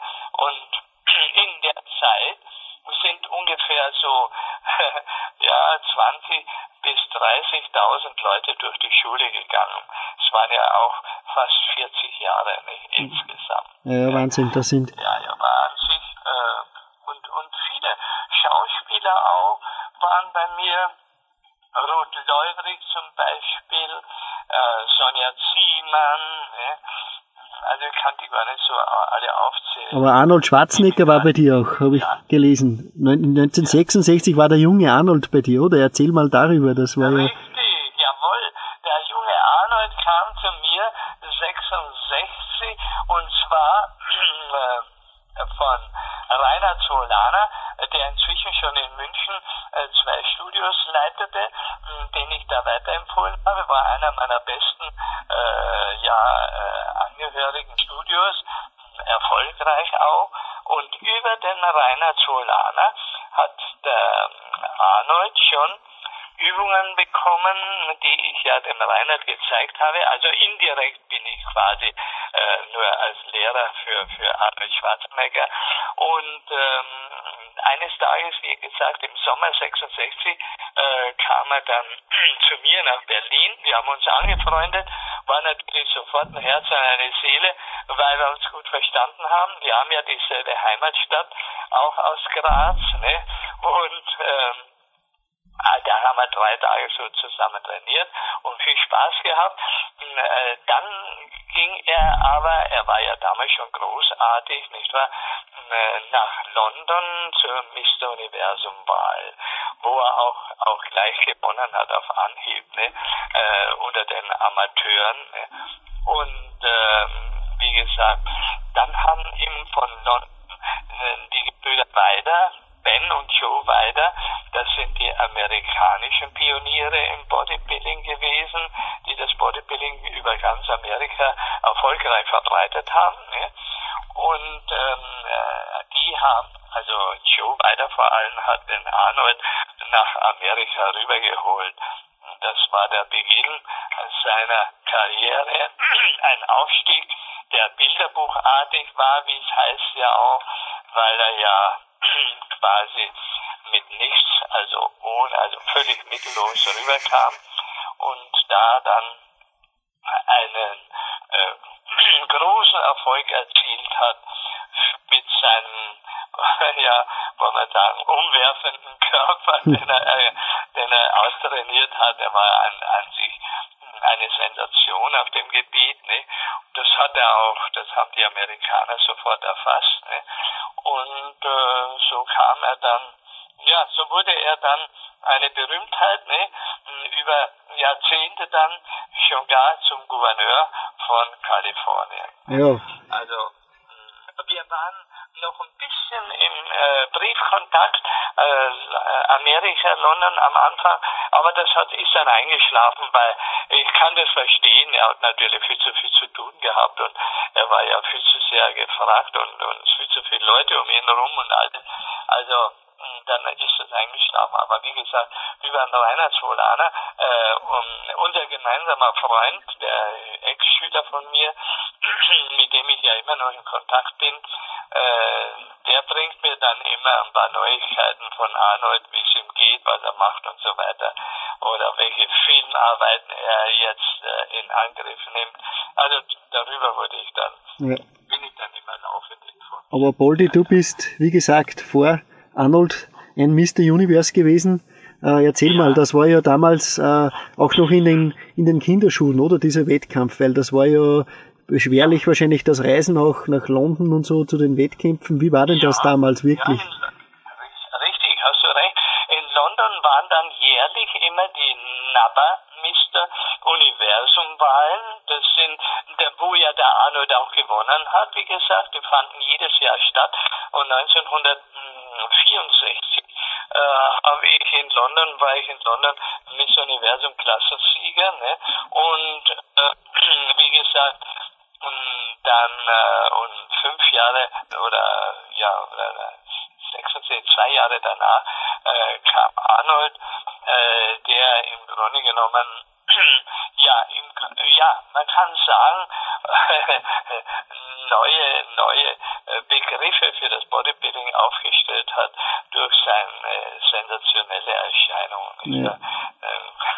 Wahnsinn, das sind. Ja, ja, Wahnsinn. Äh, und, und viele Schauspieler auch waren bei mir. Ruth Leubrig zum Beispiel, äh, Sonja Ziemann, ne? Also ich kann die gar nicht so alle aufzählen. Aber Arnold Schwarzenegger war bei dir auch, habe ich ja. gelesen. 1966 war der junge Arnold bei dir, oder? Erzähl mal darüber, das war ja... Richtig, Also indirekt bin ich quasi äh, nur als Lehrer für, für Arnold Schwarzenegger. Und ähm, eines Tages, wie gesagt, im Sommer 66 äh, kam er dann zu mir nach Berlin. Wir haben uns angefreundet, war natürlich sofort ein Herz und eine Seele, weil wir uns gut verstanden haben. Wir haben ja dieselbe Heimatstadt, auch aus Graz. Ne? Und ähm, da haben wir drei Tage so zusammen trainiert und viel Spaß gehabt. Äh, dann ging er aber, er war ja damals schon großartig, nicht wahr, äh, nach London zur Mr. Universum Wahl, wo er auch, auch gleich gewonnen hat auf Anhieb, ne, äh, unter den Amateuren. Ne. Und ähm, wie gesagt, dann haben ihm von London die Gebrüder weiter Ben und Joe Weider, das sind die amerikanischen Pioniere im Bodybuilding gewesen, die das Bodybuilding über ganz Amerika erfolgreich verbreitet haben. Ne? Und ähm, äh, die haben, also Joe Weider vor allem hat den Arnold nach Amerika rübergeholt. Das war der Beginn seiner Karriere, ein Aufstieg, der bilderbuchartig war, wie es heißt ja auch, weil er ja quasi mit nichts, also ohne, also völlig mittellos rüberkam und da dann einen äh, großen Erfolg erzielt hat mit seinem, ja, wollen wir sagen, umwerfenden Körper, den er, äh, den er austrainiert hat. Er war an, an sich eine Sensation auf dem Gebiet. Ne? Das hat er auch, das haben die Amerikaner sofort erfasst. Ne? Und äh, so kam er dann, ja, so wurde er dann eine Berühmtheit, ne? über Jahrzehnte dann schon gar zum Gouverneur von Kalifornien. Ja. Also wir waren noch ein bisschen im äh, Briefkontakt, äh, Amerika, London am Anfang, aber das hat, ist dann eingeschlafen, weil ich kann das verstehen, er hat natürlich viel zu viel zu tun gehabt und er war ja viel zu sehr gefragt und, und viel zu viele Leute um ihn herum und alles. Also dann ist es eingeschlafen. Aber wie gesagt, über einen Reinhardsvolaner, äh, unser gemeinsamer Freund, der Ex-Schüler von mir, mit dem ich ja immer noch in Kontakt bin, äh, der bringt mir dann immer ein paar Neuigkeiten von Arnold, wie es ihm geht, was er macht und so weiter. Oder welche Filmarbeiten er jetzt äh, in Angriff nimmt. Also darüber wurde ich dann, ja. bin ich dann immer laufend informiert. Aber Boldi, du bist, wie gesagt, vor Arnold ein Mr. Universe gewesen. Äh, erzähl ja. mal, das war ja damals äh, auch noch in den, in den Kinderschuhen, oder? Dieser Wettkampf, weil das war ja beschwerlich wahrscheinlich das Reisen auch nach London und so zu den Wettkämpfen. Wie war denn ja, das damals wirklich? Ja, richtig, hast du recht. In London waren dann jährlich immer die NABA Mr. Universum Wahlen. Das sind, der, wo ja der Arnold auch gewonnen hat, wie gesagt, die fanden jedes Jahr statt. Und 1964 äh, habe ich in London, war ich in London Miss Universum Klassensieger. Ne? Und äh, wie gesagt, und dann äh, und fünf Jahre oder ja oder 66, zwei Jahre danach äh, kam Arnold, äh, der im Grunde genommen ja, im, ja, man kann sagen, neue, neue Begriffe für das Bodybuilding aufgestellt hat durch seine sensationelle Erscheinung. Ja.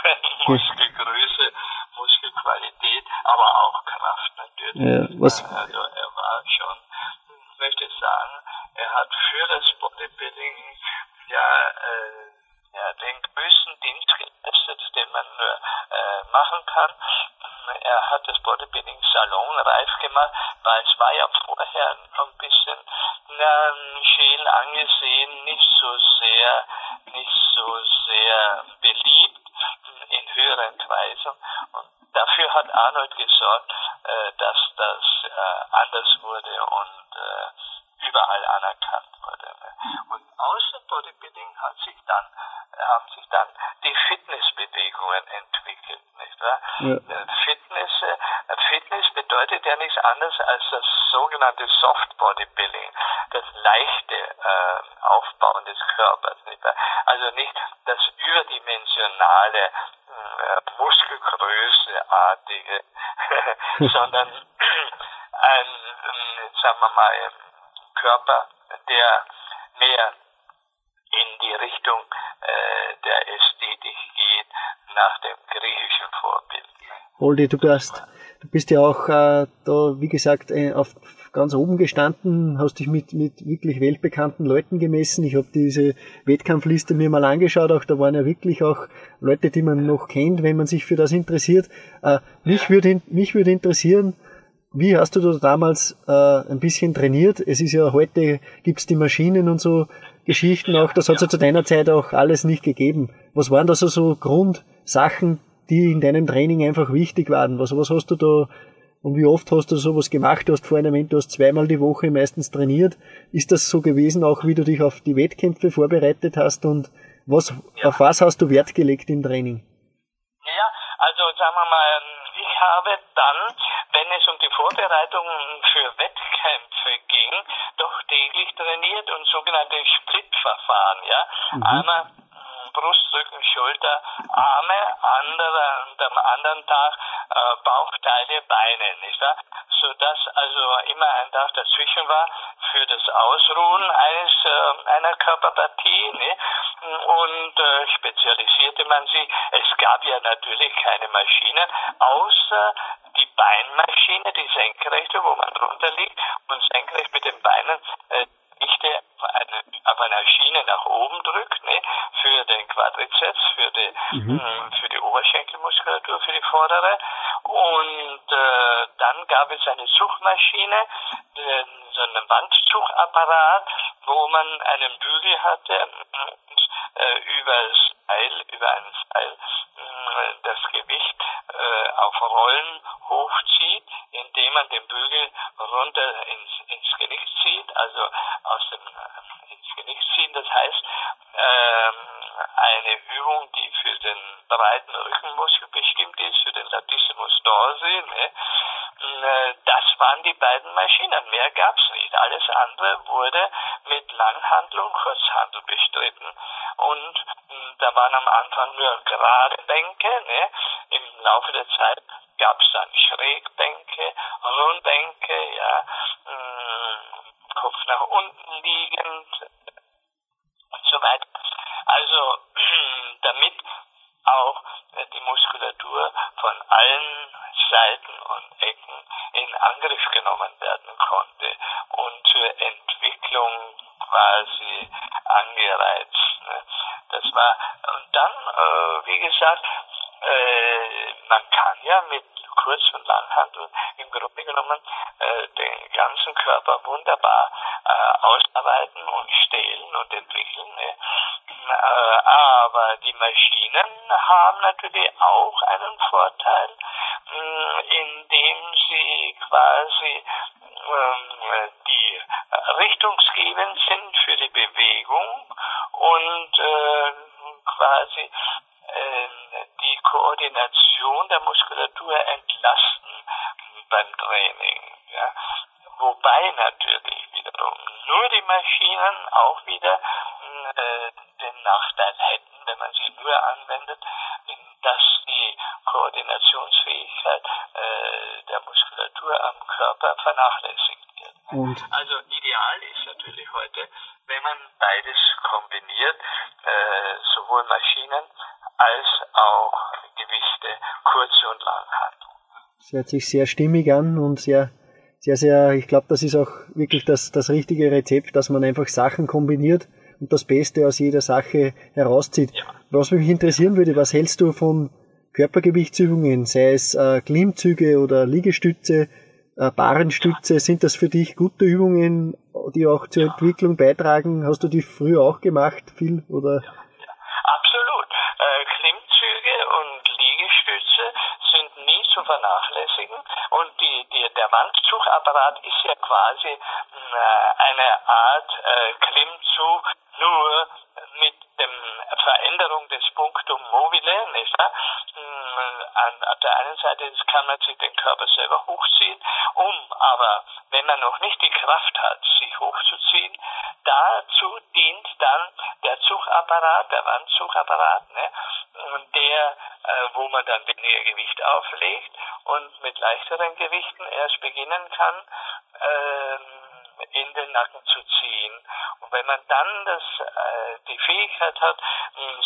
Muskelgröße, Muskelqualität, aber auch Kraft natürlich. Ja, was? Also er war schon, ich möchte sagen, er hat für das Bodybuilding ja, äh, ja den größten Dienst geleistet, den man nur äh, machen kann. Er hat das Bodybuilding Salon reif gemacht, weil es war ja vorher ein bisschen na, scheel angesehen, nicht so sehr, nicht so sehr beliebt in höheren Kreisen. Und dafür hat Arnold gesorgt, äh, dass das äh, anders wurde und äh, überall anerkannt wurde. Und außer Bodybuilding hat sich dann, haben sich dann die Fitnessbewegungen entwickelt, nicht wahr? Ja. Bedeutet ja nichts anderes als das sogenannte Soft Bodybuilding, das leichte äh, Aufbauen des Körpers? Also nicht das überdimensionale äh, Muskelgrößeartige, sondern ein, sagen wir mal, Körper, der mehr in die Richtung äh, der Ästhetik geht, nach dem griechischen Vorbild. Holdi, du du bist ja auch äh, da, wie gesagt, äh, auf ganz oben gestanden, hast dich mit, mit wirklich weltbekannten Leuten gemessen. Ich habe diese Wettkampfliste mir mal angeschaut, auch da waren ja wirklich auch Leute, die man noch kennt, wenn man sich für das interessiert. Äh, mich würde mich würde interessieren, wie hast du da damals äh, ein bisschen trainiert? Es ist ja heute gibt's die Maschinen und so Geschichten auch, das hat es ja zu deiner Zeit auch alles nicht gegeben. Was waren da so, so Grundsachen, die in deinem Training einfach wichtig waren? Was, was hast du da und wie oft hast du sowas gemacht? Du hast vorhin erwähnt, du hast zweimal die Woche meistens trainiert. Ist das so gewesen, auch wie du dich auf die Wettkämpfe vorbereitet hast? Und was, ja. auf was hast du Wert gelegt im Training? Ja, also sagen wir mal, ich habe dann, wenn es um die Vorbereitungen für Wettkämpfe ging, doch täglich trainiert und sogenannte Split-Verfahren, ja. Mhm. Einmal Brust, Rücken, Schulter, Arme, andere, am anderen Tag äh, Bauchteile, Beine, nicht wahr? Sodass also immer ein Tag dazwischen war für das Ausruhen eines, äh, einer Körperpartie, ne? Und äh, spezialisierte man sie. Es gab ja natürlich keine Maschinen, außer die Beinmaschine, die senkrechte, wo man drunter liegt und senkrecht mit den Beinen äh, Gewichte auf, eine, auf einer Schiene nach oben drückt, ne, für den Quadrizeps, für die, mhm. mh, für die Oberschenkelmuskulatur, für die vordere. Und äh, dann gab es eine Suchmaschine, äh, so einen Wandzugapparat, wo man einen Bügel hatte äh, über Seil, über ein Seil äh, das Gewicht äh, auf Rollen hochzieht, indem man den Bügel runter ins, ins Genick zieht, also aus dem äh, ins Genick ziehen. Das heißt, ähm, eine Übung, die für den breiten Rückenmuskel bestimmt ist, für den Latissimus dorsi. Ne? Äh, das waren die beiden Maschinen. Mehr gab's nicht. Alles andere wurde mit Langhandel und Kurzhandel bestritten. Und hm, da waren am Anfang nur gerade Bänke. Ne? Im Laufe der Zeit gab's dann Schrägbänke, Rundbänke, ja, hm, Kopf nach unten liegend und so weiter. Also damit auch äh, die Muskulatur von allen Seiten und Ecken in Angriff genommen werden konnte und zur Entwicklung quasi angereizt. Ne? Das war und dann, äh, wie gesagt, äh, man kann ja mit Kurz- und Langhandel im Grunde genommen ganzen Körper wunderbar äh, ausarbeiten und stehlen und entwickeln. Ne? Äh, aber die Maschinen haben natürlich auch einen Vorteil, vernachlässigt wird. Und? Also ideal ist natürlich heute, wenn man beides kombiniert, äh, sowohl Maschinen als auch Gewichte, kurze und lange Das hört sich sehr stimmig an und sehr sehr, sehr, ich glaube, das ist auch wirklich das, das richtige Rezept, dass man einfach Sachen kombiniert und das Beste aus jeder Sache herauszieht. Ja. Was mich interessieren würde, was hältst du von Körpergewichtsübungen, sei es äh, Klimmzüge oder Liegestütze, äh, Barenstütze, sind das für dich gute Übungen, die auch zur ja. Entwicklung beitragen? Hast du die früher auch gemacht, viel oder? Ja. Absolut. Äh, Klimmzüge und Liegestütze sind nie zu vernachlässigen und die, die, der Wandzuchapparat ist ja quasi äh, eine Art äh, Klimmzug nur mit dem Veränderung des Punktum mobile, nicht wahr? Hm, an, an der einen Seite kann man sich den Körper selber um aber, wenn man noch nicht die Kraft hat, sich hochzuziehen, dazu dient dann der Zugapparat, der Wandzugapparat, ne? der, äh, wo man dann weniger Gewicht auflegt und mit leichteren Gewichten erst beginnen kann, ähm, in den Nacken zu ziehen. Und wenn man dann das, äh, die Fähigkeit hat,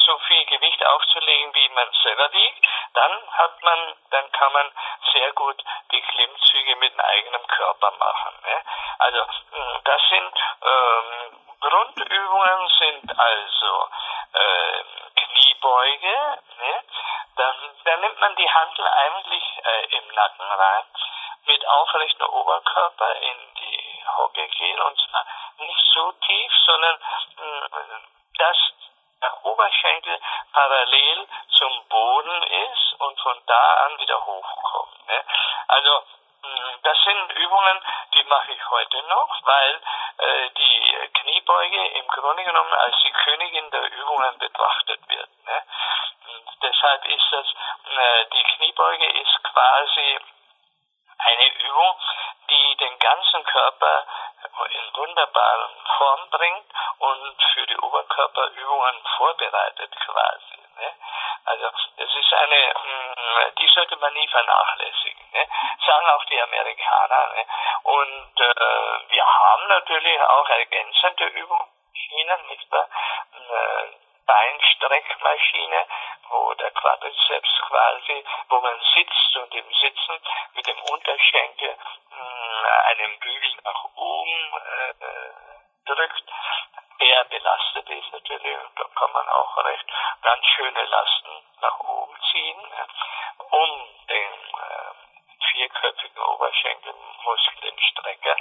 so viel Gewicht aufzulegen, wie man selber wiegt, dann hat man, dann kann man sehr gut die Klimmzüge mit dem eigenen Körper machen. Ne? Also das sind ähm, Grundübungen sind also äh, Kniebeuge, ne? dann, dann nimmt man die Handel eigentlich äh, im Nacken rein mit aufrechtem Oberkörper in die Hocke gehen und zwar nicht so tief, sondern mh, hm, dass der Oberschenkel parallel zum Boden ist und von da an wieder hochkommt. Ne? Also hm, das sind Übungen, die mache ich heute noch, weil äh, die Kniebeuge im Grunde genommen als die Königin der Übungen betrachtet wird. Ne? Und deshalb ist das, äh, die Kniebeuge ist quasi eine Übung, die den ganzen Körper in wunderbaren Form bringt und für die Oberkörperübungen vorbereitet quasi. Ne? Also es ist eine, mm, die sollte man nie vernachlässigen. Ne? Sagen auch die Amerikaner. Ne? Und äh, wir haben natürlich auch ergänzende Übungen, nicht wahr? Äh, Beinstreckmaschine, wo der Quasi, wo man sitzt und im Sitzen mit dem Unterschenkel mh, hm, einen Bügel nach oben äh, drückt. Der belastet ist natürlich, da kann man auch recht ganz schöne Lasten nach oben ziehen, um den äh, vierköpfigen Oberschenkelmuskelstrecker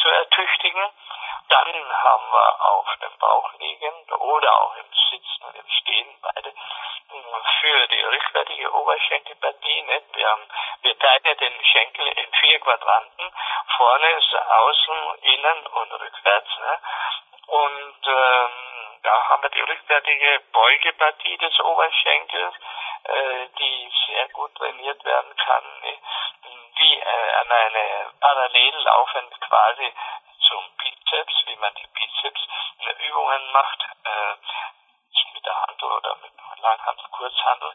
zu ertüchtigen. Dann haben wir auf dem Bauch liegend oder auch im Sitzen und im Stehen beide hm, für die rückwärtige Oberschenkelpartie. Wir, haben, wir teilen den Schenkel in vier Quadranten. Vorne außen, innen und rückwärts. Ne? Und ähm, da haben wir die rückwärtige Beugepartie des Oberschenkels, äh, die sehr gut trainiert werden kann, ne? wie äh, an eine parallel laufend quasi zum Bizeps, wie man die Bizeps Übungen macht, äh, mit der Handel oder mit Langhandel, Kurzhandel,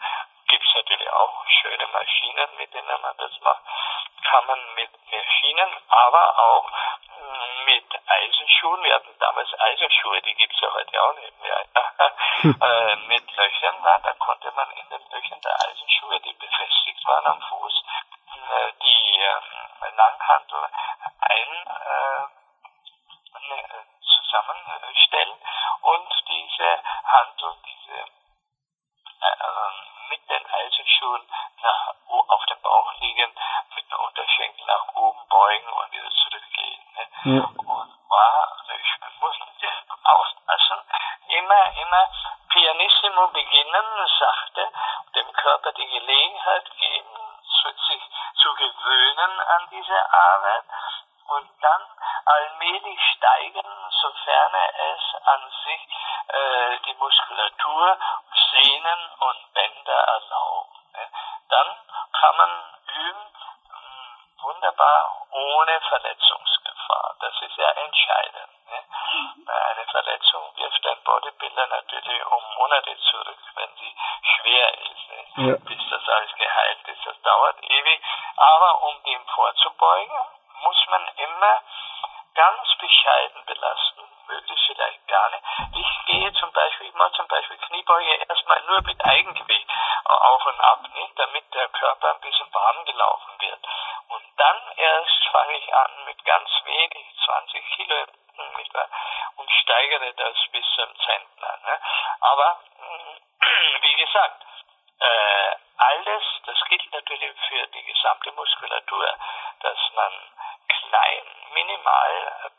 gibt es natürlich auch schöne Maschinen, mit denen man das macht. Kann man mit Maschinen, aber auch hm, mit Eisenschuhen, wir hatten damals Eisenschuhe, die gibt es ja heute auch nicht mehr, äh, mit Löchern, na, da konnte man in den Löchern der Eisenschuhe, die befestigt waren am Fuß, äh, die äh, Langhandel ein äh, äh, zusammenstellen und diese Handel, diese äh, mit den Eisenschuhen nach, auf dem Bauch liegen, mit dem Unterschenkel nach oben beugen und wieder zurückgehen. Ne? Ja. Und war, ich muss aufpassen, immer, immer pianissimo beginnen, sachte, dem Körper die Gelegenheit geben, sich zu gewöhnen an diese Arbeit und dann allmählich steigen, sofern es an sich äh, die Muskulatur, Sehnen und Bänder erlauben. Ne? Dann kann man üben mh, wunderbar ohne Verletzungsgefahr. Äh, alles, das gilt natürlich für die gesamte Muskulatur, dass man klein, minimal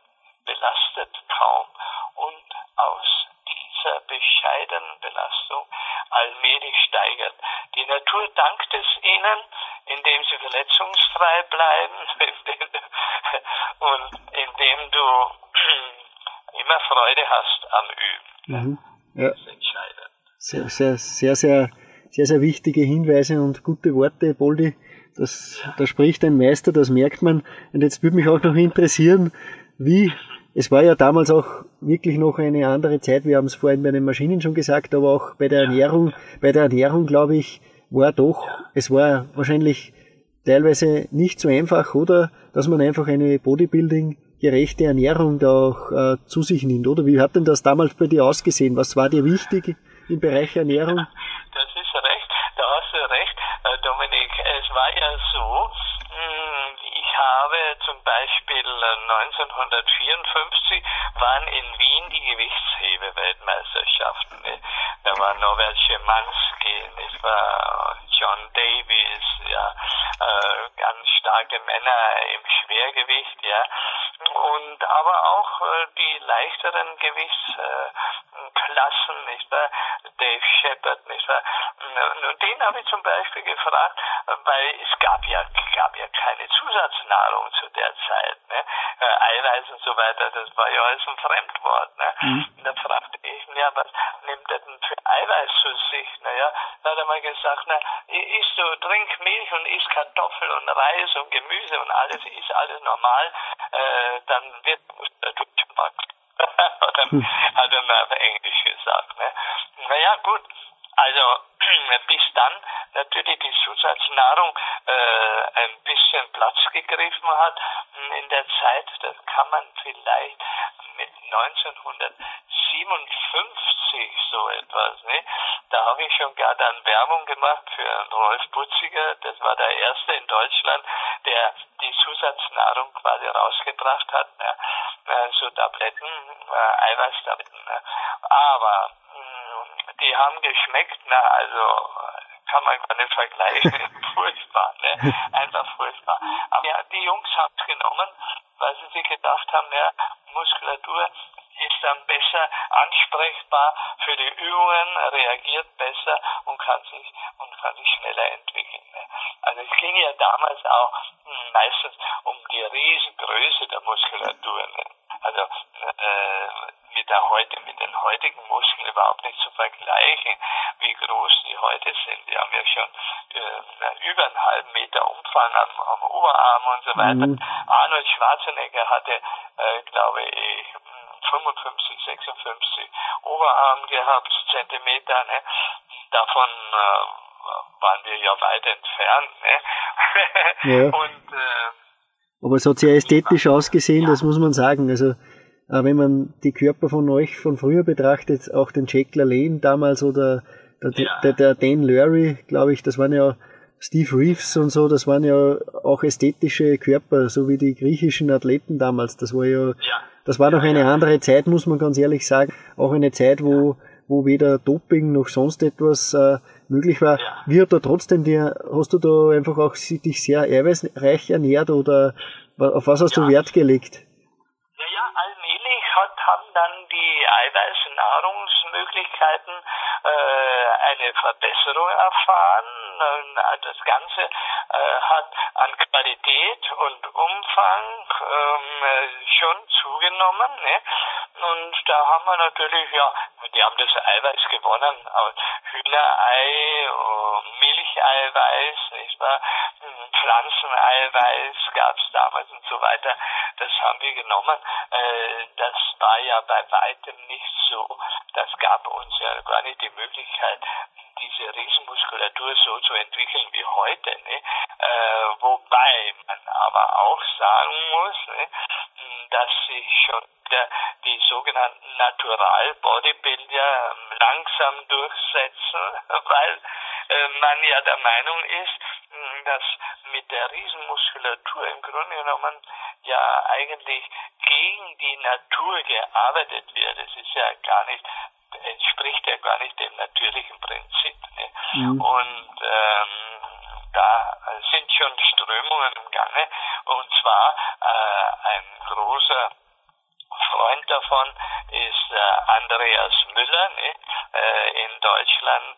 belastet kaum und aus dieser bescheidenen Belastung allmählich steigert. Die Natur dankt es ihnen, indem sie verletzungsfrei bleiben und indem du immer Freude hast am Üben. Mhm. Ja. Das ist entscheidend. Sehr, sehr, sehr, sehr, sehr, sehr wichtige Hinweise und gute Worte, Boldi. Das, da spricht ein Meister, das merkt man. Und jetzt würde mich auch noch interessieren, wie, es war ja damals auch wirklich noch eine andere Zeit, wir haben es vorhin bei den Maschinen schon gesagt, aber auch bei der Ernährung, bei der Ernährung glaube ich, war doch, es war wahrscheinlich teilweise nicht so einfach, oder? Dass man einfach eine Bodybuilding gerechte Ernährung da auch äh, zu sich nimmt, oder? Wie hat denn das damals bei dir ausgesehen? Was war dir wichtig im Bereich Ernährung? Da hast du recht, äh, Dominik. Es war ja so, habe zum Beispiel 1954 waren in Wien die Gewichtshebe-Weltmeisterschaften. Ne? Da war Norbert Schimanski, es war John Davis, ja, äh, ganz starke Männer im Schwergewicht, ja und aber auch äh, die leichteren Gewichtsklassen, nicht wahr? Dave Shepard, nicht wahr? Und den habe ich zum Beispiel gefragt, weil es gab ja, gab ja keine Zusatznahrung zu der Zeit, ne? Äh, Eiweiß und so weiter, das war ja alles ein Fremdwort, ne? Mhm. Und da fragte ich, ja, was nimmt er denn für Eiweiß zu sich? Naja, da hat er mal gesagt, na, isst du, trink Milch und isst Kartoffel und Reis und Gemüse und alles, ist alles normal, äh, dann wird der durchgemacht. hat, hm. hat er mal auf Englisch gesagt. Ne? Naja, gut. Also bis dann natürlich die Zusatznahrung äh, ein bisschen Platz gegriffen hat in der Zeit, das kann man vielleicht mit 1957 so etwas, ne? Da habe ich schon gar dann Werbung gemacht für Rolf Butziger, das war der erste in Deutschland, der die Zusatznahrung quasi rausgebracht hat, ne? so Tabletten, äh, Eiweißtabletten. Ne? Aber hm, die haben geschmeckt, na also kann man gar nicht vergleichen. furchtbar, ne? Einfach furchtbar. Aber ja, die Jungs haben es genommen, weil sie sich gedacht haben, ja, Muskulatur ist dann besser ansprechbar für die Übungen, reagiert besser und kann sich und kann sich schneller entwickeln. Also es ging ja damals auch hm, meistens um die Riesengröße der Muskulatur. Ne? Also äh, mit der heute, mit den heutigen Muskeln überhaupt nicht zu vergleichen, wie groß die heute sind. Die haben ja schon äh, über einen halben Meter Umfang am, am Oberarm und so weiter. Mhm. Arnold Schwarzenegger hatte, äh, glaube ich, 55, 56 Oberarm gehabt, Zentimeter, ne? Davon äh, waren wir ja weit entfernt, ne? Ja. Und, äh, Aber es hat sehr ästhetisch ausgesehen, ja. das muss man sagen. Also äh, wenn man die Körper von euch von früher betrachtet, auch den Jack LaLanne damals oder der, ja. der, der Dan Lurie, glaube ich, das waren ja Steve Reeves und so, das waren ja auch ästhetische Körper, so wie die griechischen Athleten damals. Das war ja, ja. Das war doch eine andere Zeit, muss man ganz ehrlich sagen. Auch eine Zeit, wo, wo weder Doping noch sonst etwas äh, möglich war. Wie hat da trotzdem dir, hast du da einfach auch dich sehr eiweißreich ernährt oder auf was hast du Wert gelegt? haben dann die Eiweißnahrungsmöglichkeiten eine Verbesserung erfahren. Äh, das Ganze äh, hat an Qualität und Umfang ähm, schon zugenommen. Ne? Und da haben wir natürlich, ja, die haben das Eiweiß gewonnen. Hühnerei, Milcheiweiß, nicht wahr? Pflanzeneiweiß gab es damals und so weiter. Das haben wir genommen. Äh, das war ja bei weitem nicht so. Das gab uns ja gar nicht die Möglichkeit, diese Riesenmuskulatur so zu entwickeln wie heute. Ne? Äh, wobei man aber auch sagen muss, ne, dass sich schon der, die sogenannten Natural Bodybuilder langsam durchsetzen, weil äh, man ja der Meinung ist, dass mit der Riesenmuskulatur im Grunde genommen ja eigentlich gegen die Natur gearbeitet wird. Es ist ja gar nicht, entspricht ja gar nicht dem natürlichen Prinzip. Ne? Mhm. Und ähm, da sind schon Strömungen im Gange. Und zwar äh, ein großer Freund davon ist äh, Andreas Müller ne? äh, in Deutschland,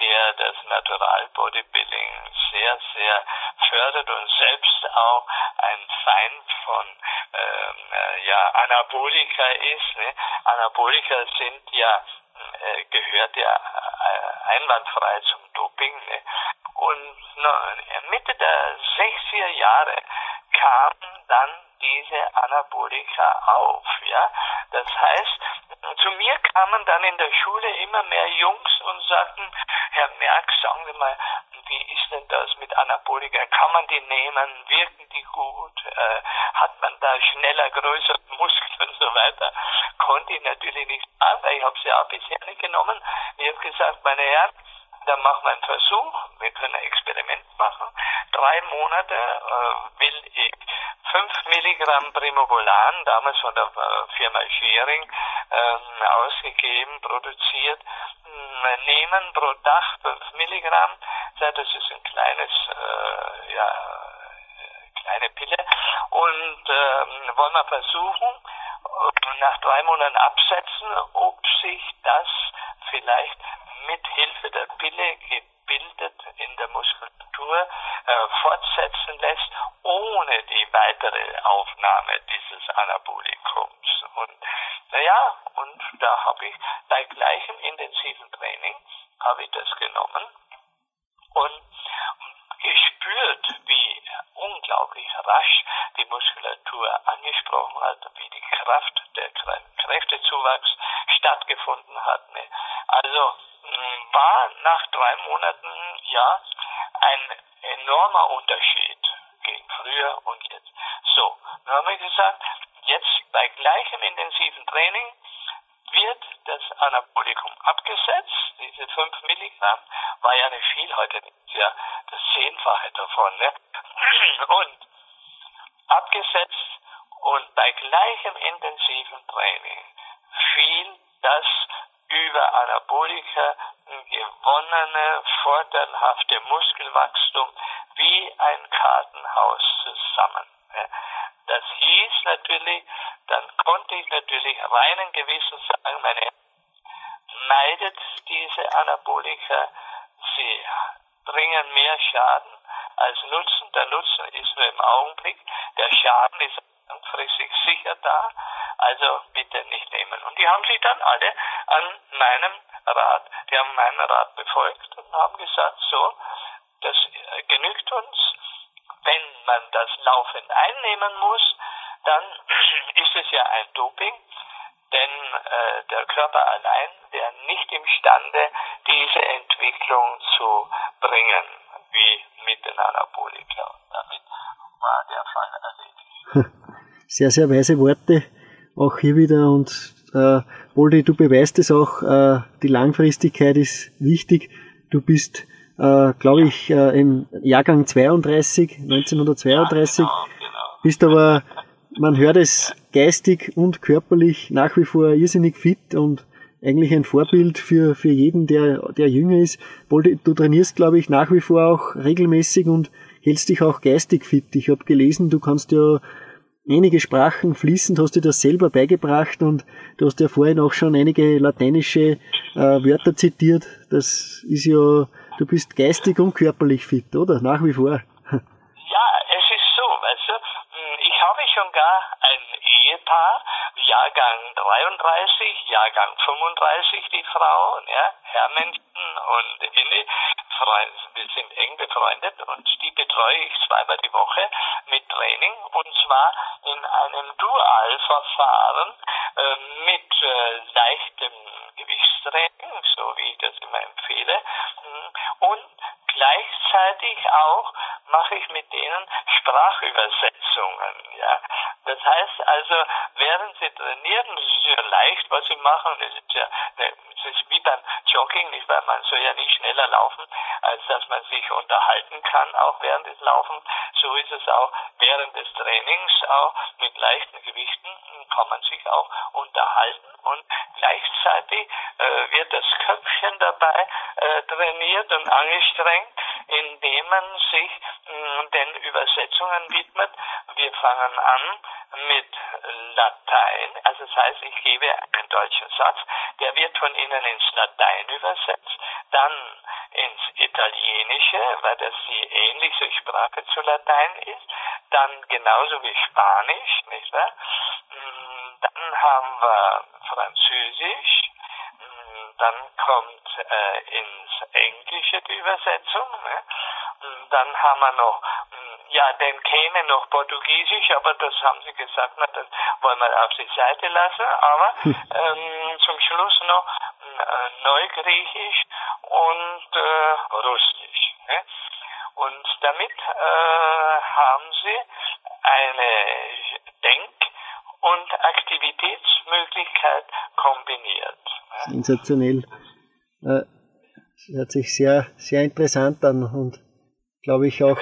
der das Natural Bodybuilding sehr, sehr fördert und selbst auch ein Feind von ähm, äh, ja, Anabolika ist. Ne? Anabolika sind ja, äh, gehört ja äh, einwandfrei zum Doping. Ne? Und na, Mitte der 60er Jahre kamen dann diese Anabolika auf. Ja? Das heißt, zu mir kamen dann in der Schule immer mehr Jungs und sagten, Herr Merck, sagen Sie mal, wie ist denn das mit Anabolika? Kann man die nehmen? Wirken die gut? Äh, hat man da schneller, größere Muskeln und so weiter? Konnte ich natürlich nicht sagen, weil ich habe sie auch bisher nicht genommen. Ich habe gesagt, meine Herren, dann machen wir einen Versuch, wir können ein Experiment machen. Drei Monate äh, will ich 5 Milligramm Primobolan, damals von der äh, Firma Schering, äh, ausgegeben, produziert, äh, nehmen pro Tag 5 Milligramm. Das ist ein kleines, äh, ja, kleine Pille. Und ähm, wollen wir versuchen, äh, nach drei Monaten absetzen, ob sich das vielleicht mit Hilfe der Pille gebildet in der Muskulatur äh, fortsetzen lässt, ohne die weitere Aufnahme dieses Anabolikums. Und naja, und da habe ich bei gleichem intensiven Training habe ich das genommen und gespürt, wie unglaublich rasch die Muskulatur angesprochen hat, wie die Kraft, der Kräftezuwachs stattgefunden hat. Also war nach drei Monaten ja ein enormer Unterschied gegen früher und jetzt. So, dann haben wir gesagt, jetzt bei gleichem intensiven Training wird das Anabolikum abgesetzt. Diese 5 Milligramm war ja nicht viel, heute ja das Zehnfache davon. Ne? Und abgesetzt und bei gleichem intensiven Training fiel das über Anabolika gewonnene vorteilhafte Muskelwachstum wie ein Kartenhaus zusammen. Das hieß natürlich, dann konnte ich natürlich reinen Gewissen sagen, meine meidet diese Anabolika, sie bringen mehr Schaden als Nutzen. Der Nutzen ist nur im Augenblick, der Schaden ist langfristig sicher da, also bitte nicht nehmen. Und die haben sich dann alle an meinem Rat, die haben meinen Rat befolgt und haben gesagt, so, das äh, genügt uns. Wenn man das laufend einnehmen muss, dann ist es ja ein Doping, denn äh, der Körper allein wäre nicht imstande, diese Entwicklung zu bringen, wie mit den Anabolika. Und damit war der Fall erledigt. Sehr, sehr weise Worte auch hier wieder und äh, Boldi, du beweist es auch, äh, die Langfristigkeit ist wichtig. Du bist, äh, glaube ich, äh, im Jahrgang 32, 1932, ja, genau, genau. bist aber, man hört es geistig und körperlich nach wie vor irrsinnig fit und eigentlich ein Vorbild für, für jeden, der, der jünger ist. Boldi, du trainierst, glaube ich, nach wie vor auch regelmäßig und hältst dich auch geistig fit. Ich habe gelesen, du kannst ja einige Sprachen fließend, hast du das selber beigebracht und du hast ja vorhin auch schon einige lateinische äh, Wörter zitiert. Das ist ja, du bist geistig und körperlich fit, oder? Nach wie vor. Ja, es ist so, weißt du, ich habe schon sogar ein Ehepaar, Jahrgang 33, Jahrgang 35, die Frau, ja, Herrmenschen und Inne, wir sind eng befreundet und die betreue ich zweimal die Woche mit Training und zwar in einem Dualverfahren äh, mit äh, leichtem Gewichtstraining, so wie ich das immer empfehle, und gleichzeitig auch mache ich mit denen Sprachübersetzungen. Ja. Das heißt also, während sie trainieren, das ist ja leicht, was sie machen, das ist ja es ist wie beim Jogging, nicht, weil man soll ja nicht schneller laufen, als dass man sich unterhalten kann, auch während des Laufens. So ist es auch während des Trainings, auch mit leichten Gewichten kann man sich auch unterhalten. Und gleichzeitig äh, wird das Köpfchen dabei äh, trainiert und angestrengt, indem man sich mh, den Übersetzungen widmet. Wir fangen an mit Latein, also das heißt, ich gebe einen deutschen Satz, der wird von Ihnen ins Latein übersetzt, dann ins Italienische, weil das die ähnliche Sprache zu Latein ist, dann genauso wie Spanisch, nicht wahr? Mm, dann haben wir Französisch, mm, dann kommt äh, ins Englische die Übersetzung, ne? Dann haben wir noch ja, dann käme noch Portugiesisch, aber das haben sie gesagt, na, das wollen wir auf die Seite lassen. Aber ähm, zum Schluss noch äh, Neugriechisch und äh, Russisch. Ne? Und damit äh, haben sie eine Denk- und Aktivitätsmöglichkeit kombiniert. Sensationell. Äh, hört sich sehr, sehr interessant an und glaube ich auch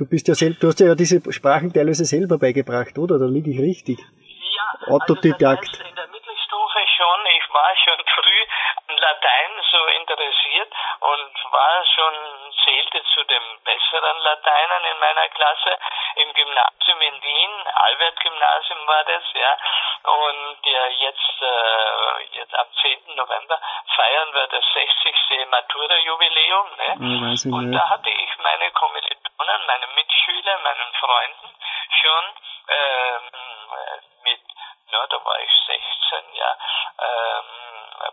Du bist ja selbst, du hast ja diese Sprachen teilweise selber beigebracht, oder? Da liege ich richtig. Ja, Autodidakt. Also in der Mittelstufe schon. Ich war schon früh an Latein so interessiert und war schon, zählte zu den besseren Lateinern in meiner Klasse im Gymnasium in Wien, Albert-Gymnasium war das, ja. Und ja, jetzt, äh, jetzt am 10. November feiern wir das 60. Matura-Jubiläum. Ne? Ja, und da hatte ich meine Kommilitonen, meine Mitschüler, meinen Freunden schon ähm, mit, na, da war ich 16, ja, ähm,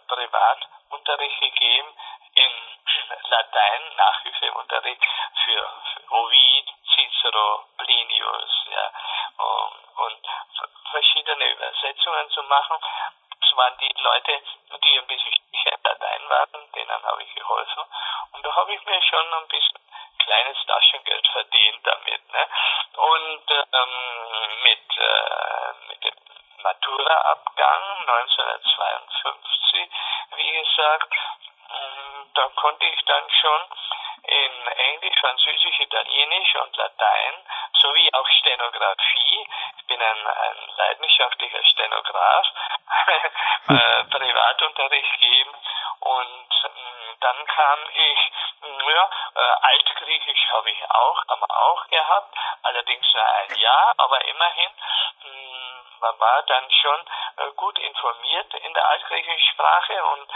Privatunterricht gegeben in Latein, Nachhilfeunterricht für, Ovid, Cicero, Plinius, ja, und, und verschiedene Übersetzungen zu machen. Das waren die Leute, die ein bisschen sicher Latein waren, denen habe ich geholfen. Und da habe ich mir schon ein bisschen kleines Taschengeld verdient damit. Ne? Und ähm, mit, äh, mit dem Matura-Abgang 1952, wie gesagt, ähm, da konnte ich dann schon in Englisch, Französisch, Italienisch und Latein sowie auch Stenografie. Ich bin ein, ein leidenschaftlicher Stenograf, äh, Privatunterricht geben. Und mh, dann kam ich, mh, ja, äh, Altgriechisch habe ich auch, haben wir auch gehabt, allerdings nur ein Jahr, aber immerhin, man war dann schon äh, gut informiert in der altgriechischen Sprache und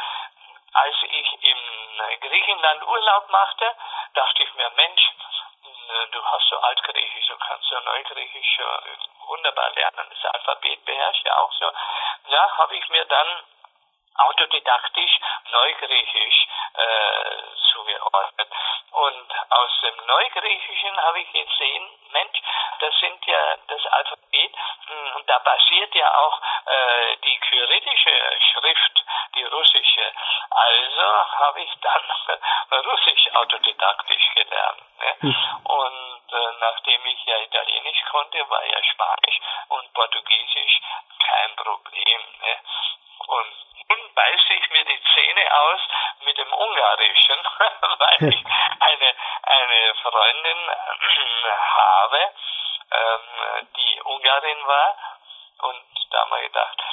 als ich in Griechenland Urlaub machte, dachte ich mir, Mensch, du hast so Altgriechisch, du kannst so Neugriechisch wunderbar lernen, das Alphabet beherrscht ja auch so. Ja, habe ich mir dann autodidaktisch Neugriechisch äh, zugeordnet. Und aus dem Neugriechischen habe ich gesehen, Mensch, das sind ja das Alphabet, hm, und da basiert ja auch äh, die kyrillische Schrift, die russische. Also habe ich dann Russisch autodidaktisch gelernt. Ne? Hm. Und äh, nachdem ich ja Italienisch konnte, war ja Spanisch und Portugiesisch kein Problem. Ne? Und nun beiße ich mir die Zähne aus mit dem Ungarischen, weil ich eine, eine Freundin äh, habe, ähm, die Ungarin war. Und da haben wir gedacht,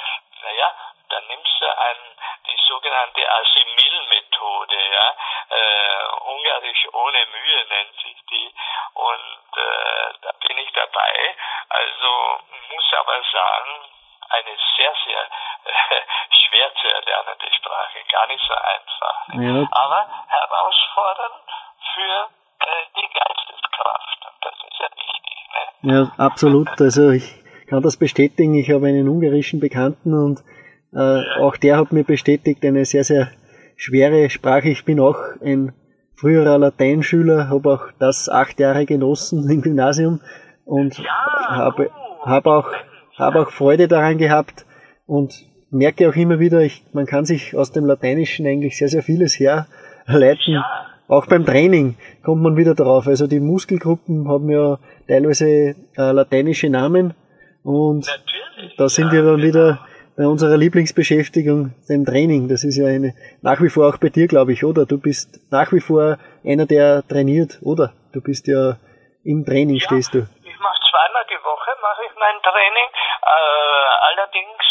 naja, dann nimmst du einen, die sogenannte Assimil-Methode, ja, äh, Ungarisch ohne Mühe nennt sich die. Und äh, da bin ich dabei. Also muss aber sagen, eine sehr, sehr äh, schwer zu erlernende Sprache, gar nicht so einfach. Ja. Aber herausfordernd für äh, die Geisteskraft. Und das ist ja wichtig. Ne? Ja, absolut. Also ich kann das bestätigen. Ich habe einen ungarischen Bekannten und äh, auch der hat mir bestätigt, eine sehr, sehr schwere Sprache. Ich bin auch ein früherer Lateinschüler, habe auch das acht Jahre genossen im Gymnasium und ja, habe, habe auch, habe auch Freude daran gehabt und merke auch immer wieder, ich, man kann sich aus dem Lateinischen eigentlich sehr, sehr vieles herleiten. Ja. Auch beim Training kommt man wieder drauf. Also die Muskelgruppen haben ja teilweise äh, lateinische Namen und Natürlich, da sind ja, wir dann genau. wieder bei unserer Lieblingsbeschäftigung, dem Training. Das ist ja eine, nach wie vor auch bei dir, glaube ich, oder? Du bist nach wie vor einer, der trainiert, oder? Du bist ja im Training, ja, stehst du. Zweimal die Woche, mache ich mein Training. Äh, allerdings,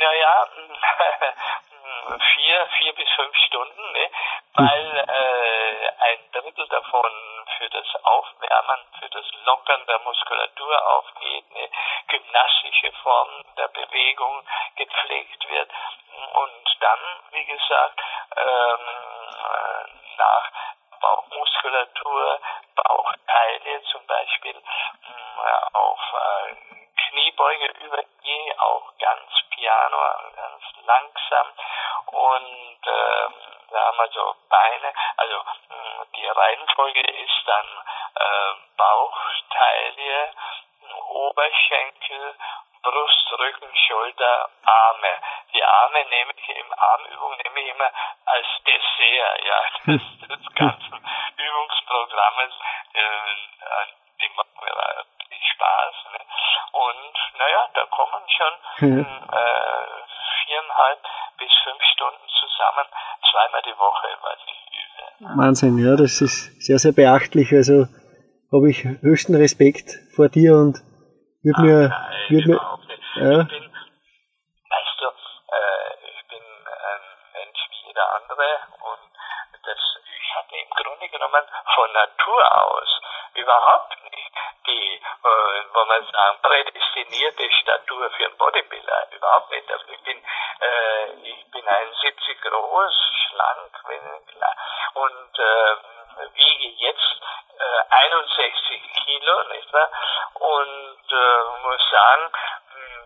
naja, vier, vier bis fünf Stunden, ne? weil äh, ein Drittel davon für das Aufwärmen, für das Lockern der Muskulatur aufgeht, eine gymnastische Form der Bewegung gepflegt wird und dann, wie gesagt, ähm, nach Bauchmuskulatur, Bauchteile zum Beispiel äh, auf äh, Kniebeuge übergehe, auch ganz piano, ganz langsam. Und ähm, da haben wir so Beine, also mh, die Reihenfolge ist dann äh, Bauch, Taille, Oberschenkel, Brust, Rücken, Schulter, Arme. Die Arme nehme ich im Armübung nehme ich immer als Dessert, ja, des, des ganzen Übungsprogrammes. Äh, die machen mir richtig Spaß. Ne? Und naja, da kommen schon äh, viereinhalb bis fünf Stunden zusammen, zweimal die Woche, was ich übe. Wahnsinn, ja, das ist sehr, sehr beachtlich. Also habe ich höchsten Respekt vor dir und würde mir, nein, würd mir, ja. Ich bin, weißt du, äh, ich bin ein Mensch wie jeder andere und das, ich hatte im Grunde genommen von Natur aus überhaupt nicht die, äh, wo man sagen, prädestinierte Statur für einen Bodybuilder. Überhaupt nicht. Also ich bin, äh, ich bin 71 groß, schlank, klar, und äh, wiege jetzt äh, 61 Kilo, nicht wahr? Und äh, muss sagen,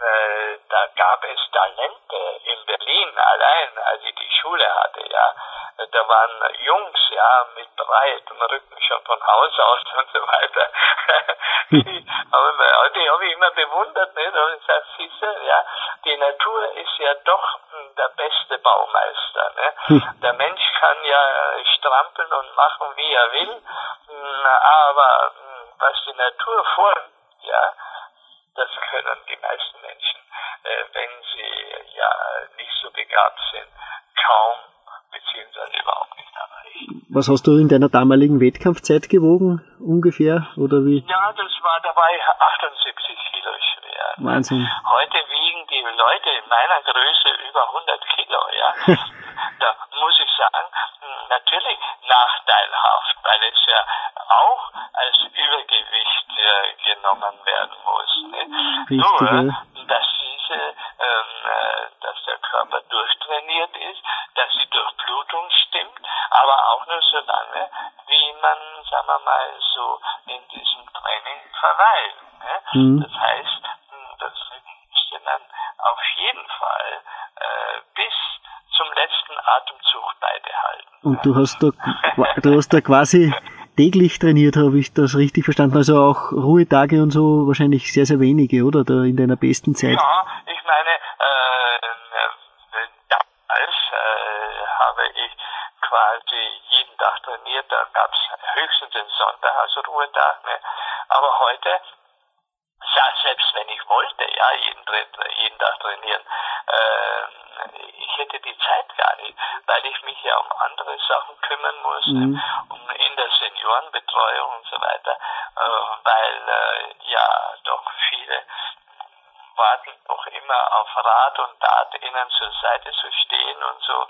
äh, da gab es Talente in Berlin allein, als ich die Schule hatte, ja. Da waren Jungs, ja, mit breitem Rücken schon von Haus aus und so weiter. die, aber die habe ich immer bewundert, nicht? Und ich sage, siehste, ja, die Natur ist ja doch hm, der beste Baumeister, ne? Hm. Der Mensch kann ja strampeln und machen, wie er will, hm, aber was die Natur vor, ja, das können die meisten Menschen, äh, wenn sie ja nicht so begabt sind, kaum beziehungsweise überhaupt nicht erreichen. Was hast du in deiner damaligen Wettkampfzeit gewogen ungefähr oder wie? Ja, das war dabei 78 Kilo schwer. Wahnsinn. Heute wiegen die Leute in meiner Größe über 100 Kilo, ja. da muss ich sagen, natürlich nachteilhaft, weil es ja auch als Übergewicht äh, genommen werden muss. Ne? Nur, dass diese, ähm, äh, dass der Körper durchtrainiert ist, dass die Durchblutung stimmt, aber auch nur so lange, wie man, sagen wir mal, so in diesem Training verweilt. Ne? Mhm. Das heißt, das müsste man auf jeden Fall äh, bis zum letzten Atemzug beibehalten. Und du hast da, du hast da quasi täglich trainiert, habe ich das richtig verstanden? Also auch Ruhetage und so wahrscheinlich sehr, sehr wenige, oder? Da in deiner besten Zeit? Ja, ich meine, äh, damals äh, habe ich quasi jeden Tag trainiert, da gab es höchstens den Sonntag, also Ruhetag. Ne? Aber heute selbst wenn ich wollte, ja, jeden, jeden Tag trainieren, äh, ich hätte die Zeit gar nicht, weil ich mich ja um andere Sachen kümmern muss, mhm. um in der Seniorenbetreuung und so weiter, äh, weil äh, ja doch viele warten noch immer auf Rat und Tat ihnen zur Seite zu stehen und so.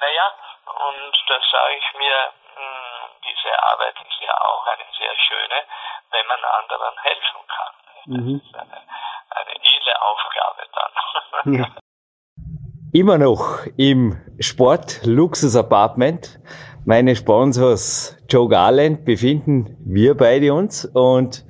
Naja, und da sage ich mir, mh, hm, diese Arbeit ist ja auch eine sehr schöne, wenn man anderen helfen kann. Mhm. Das ist eine, eine edle Aufgabe dann. Ja. Immer noch im Sport Luxus Apartment. Meine Sponsors Joe Garland befinden wir beide uns und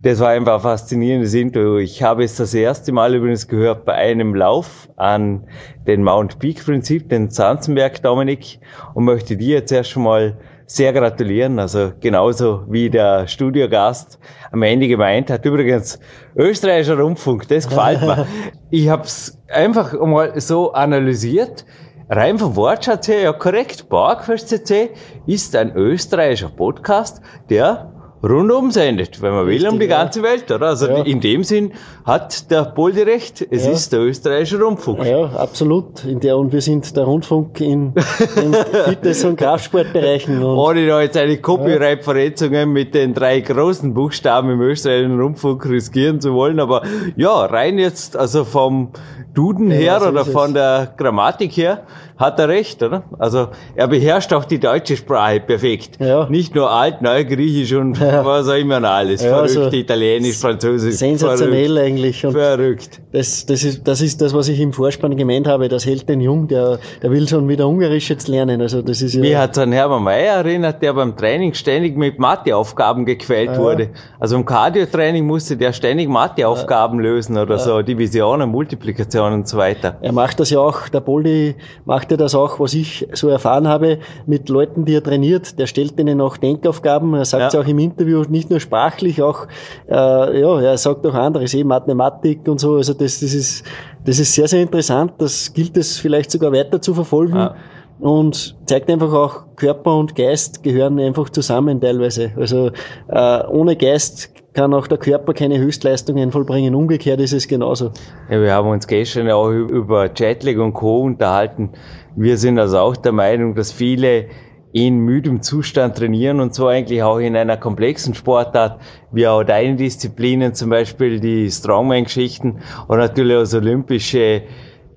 das war einfach ein faszinierendes Interview. Ich habe es das erste Mal übrigens gehört bei einem Lauf an den Mount Peak Prinzip, den Zanzenberg Dominik, und möchte dir jetzt erst schon mal sehr gratulieren. Also genauso wie der Studiogast am Ende gemeint hat. Übrigens, österreichischer Rundfunk, das gefällt mir. Ich habe es einfach mal so analysiert. Rein vom Wortschatz her, ja korrekt. Bauerquest CC ist ein österreichischer Podcast, der rundum sendet, wenn man will, um die ganze Welt, oder? Also ja. in dem Sinn hat der Poldi recht. Es ja. ist der österreichische Rundfunk. Ja, absolut. In der, und wir sind der Rundfunk in, in Fitness- und Kraftsportbereichen. Und Ohne da jetzt eine Copyright-Verletzungen mit den drei großen Buchstaben im österreichischen Rundfunk riskieren zu wollen. Aber ja, rein jetzt, also vom Duden her so oder von der Grammatik her, hat er recht, oder? Also er beherrscht auch die deutsche Sprache perfekt. Ja. Nicht nur alt, neu, griechisch und ja. was auch immer noch alles. Ja, verrückt, also Italienisch, Französisch. Sensationell verrückt. eigentlich. Und verrückt. Das, das, ist, das ist das, was ich im Vorspann gemeint habe. Das hält den Jung, der, der will schon wieder Ungarisch jetzt lernen. Also das ist ja Mir hat an Hermann Mayer erinnert, der beim Training ständig mit Matheaufgaben gequält ja. wurde. Also im Cardio-Training musste der ständig Matheaufgaben lösen oder so, Divisionen, Multiplikationen und so weiter. Er macht das ja auch, der Boldi macht er das auch, was ich so erfahren habe, mit Leuten, die er trainiert. Der stellt ihnen auch Denkaufgaben. Er sagt es ja. auch im Interview, nicht nur sprachlich, auch, äh, ja, er sagt auch anderes, eben Mathematik und so. Also das, das ist, das ist sehr, sehr interessant. Das gilt es vielleicht sogar weiter zu verfolgen. Ja. Und zeigt einfach auch, Körper und Geist gehören einfach zusammen teilweise. Also äh, ohne Geist kann auch der Körper keine Höchstleistungen vollbringen. Umgekehrt ist es genauso. Ja, wir haben uns gestern auch über Jetlag und Co. unterhalten. Wir sind also auch der Meinung, dass viele in müdem Zustand trainieren und so eigentlich auch in einer komplexen Sportart, wie auch deine Disziplinen, zum Beispiel die Strongman-Geschichten und natürlich das olympische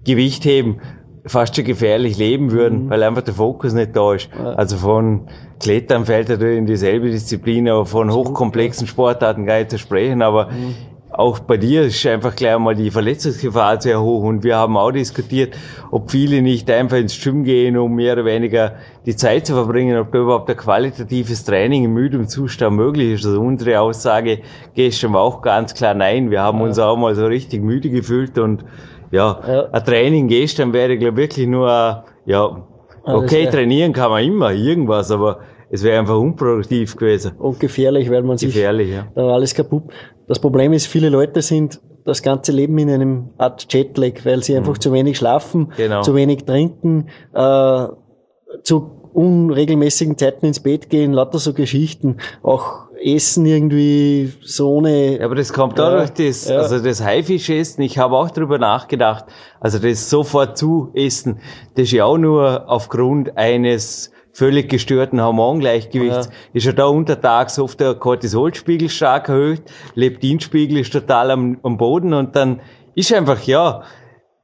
Gewichtheben, fast schon gefährlich leben würden, mhm. weil einfach der Fokus nicht da ist. Also von Klettern fällt natürlich in dieselbe Disziplin, aber von hochkomplexen Sportarten gar nicht zu sprechen, aber mhm. Auch bei dir ist einfach gleich einmal die Verletzungsgefahr sehr hoch und wir haben auch diskutiert, ob viele nicht einfach ins Gym gehen, um mehr oder weniger die Zeit zu verbringen, ob da überhaupt ein qualitatives Training im müden Zustand möglich ist. Also unsere Aussage gestern war auch ganz klar nein. Wir haben uns auch mal so richtig müde gefühlt und ja, ja. ein Training gestern wäre, glaube ich, wirklich nur, ja, okay, trainieren kann man immer, irgendwas, aber es wäre einfach unproduktiv gewesen. Und gefährlich, weil man gefährlich, sich ja. da alles kaputt. Das Problem ist, viele Leute sind das ganze Leben in einem Art Jetlag, weil sie einfach mhm. zu wenig schlafen, genau. zu wenig trinken, äh, zu unregelmäßigen Zeiten ins Bett gehen, lauter so Geschichten. Auch Essen irgendwie so ohne. Ja, aber das kommt dadurch, das, ja. also das Haifischessen, ich habe auch drüber nachgedacht, also das sofort zu essen, das ist ja auch nur aufgrund eines völlig gestörten Hormongleichgewichts. Ja. Ist ja da untertags oft der Cortisolspiegel stark erhöht, Leptinspiegel ist total am, am Boden und dann ist einfach, ja,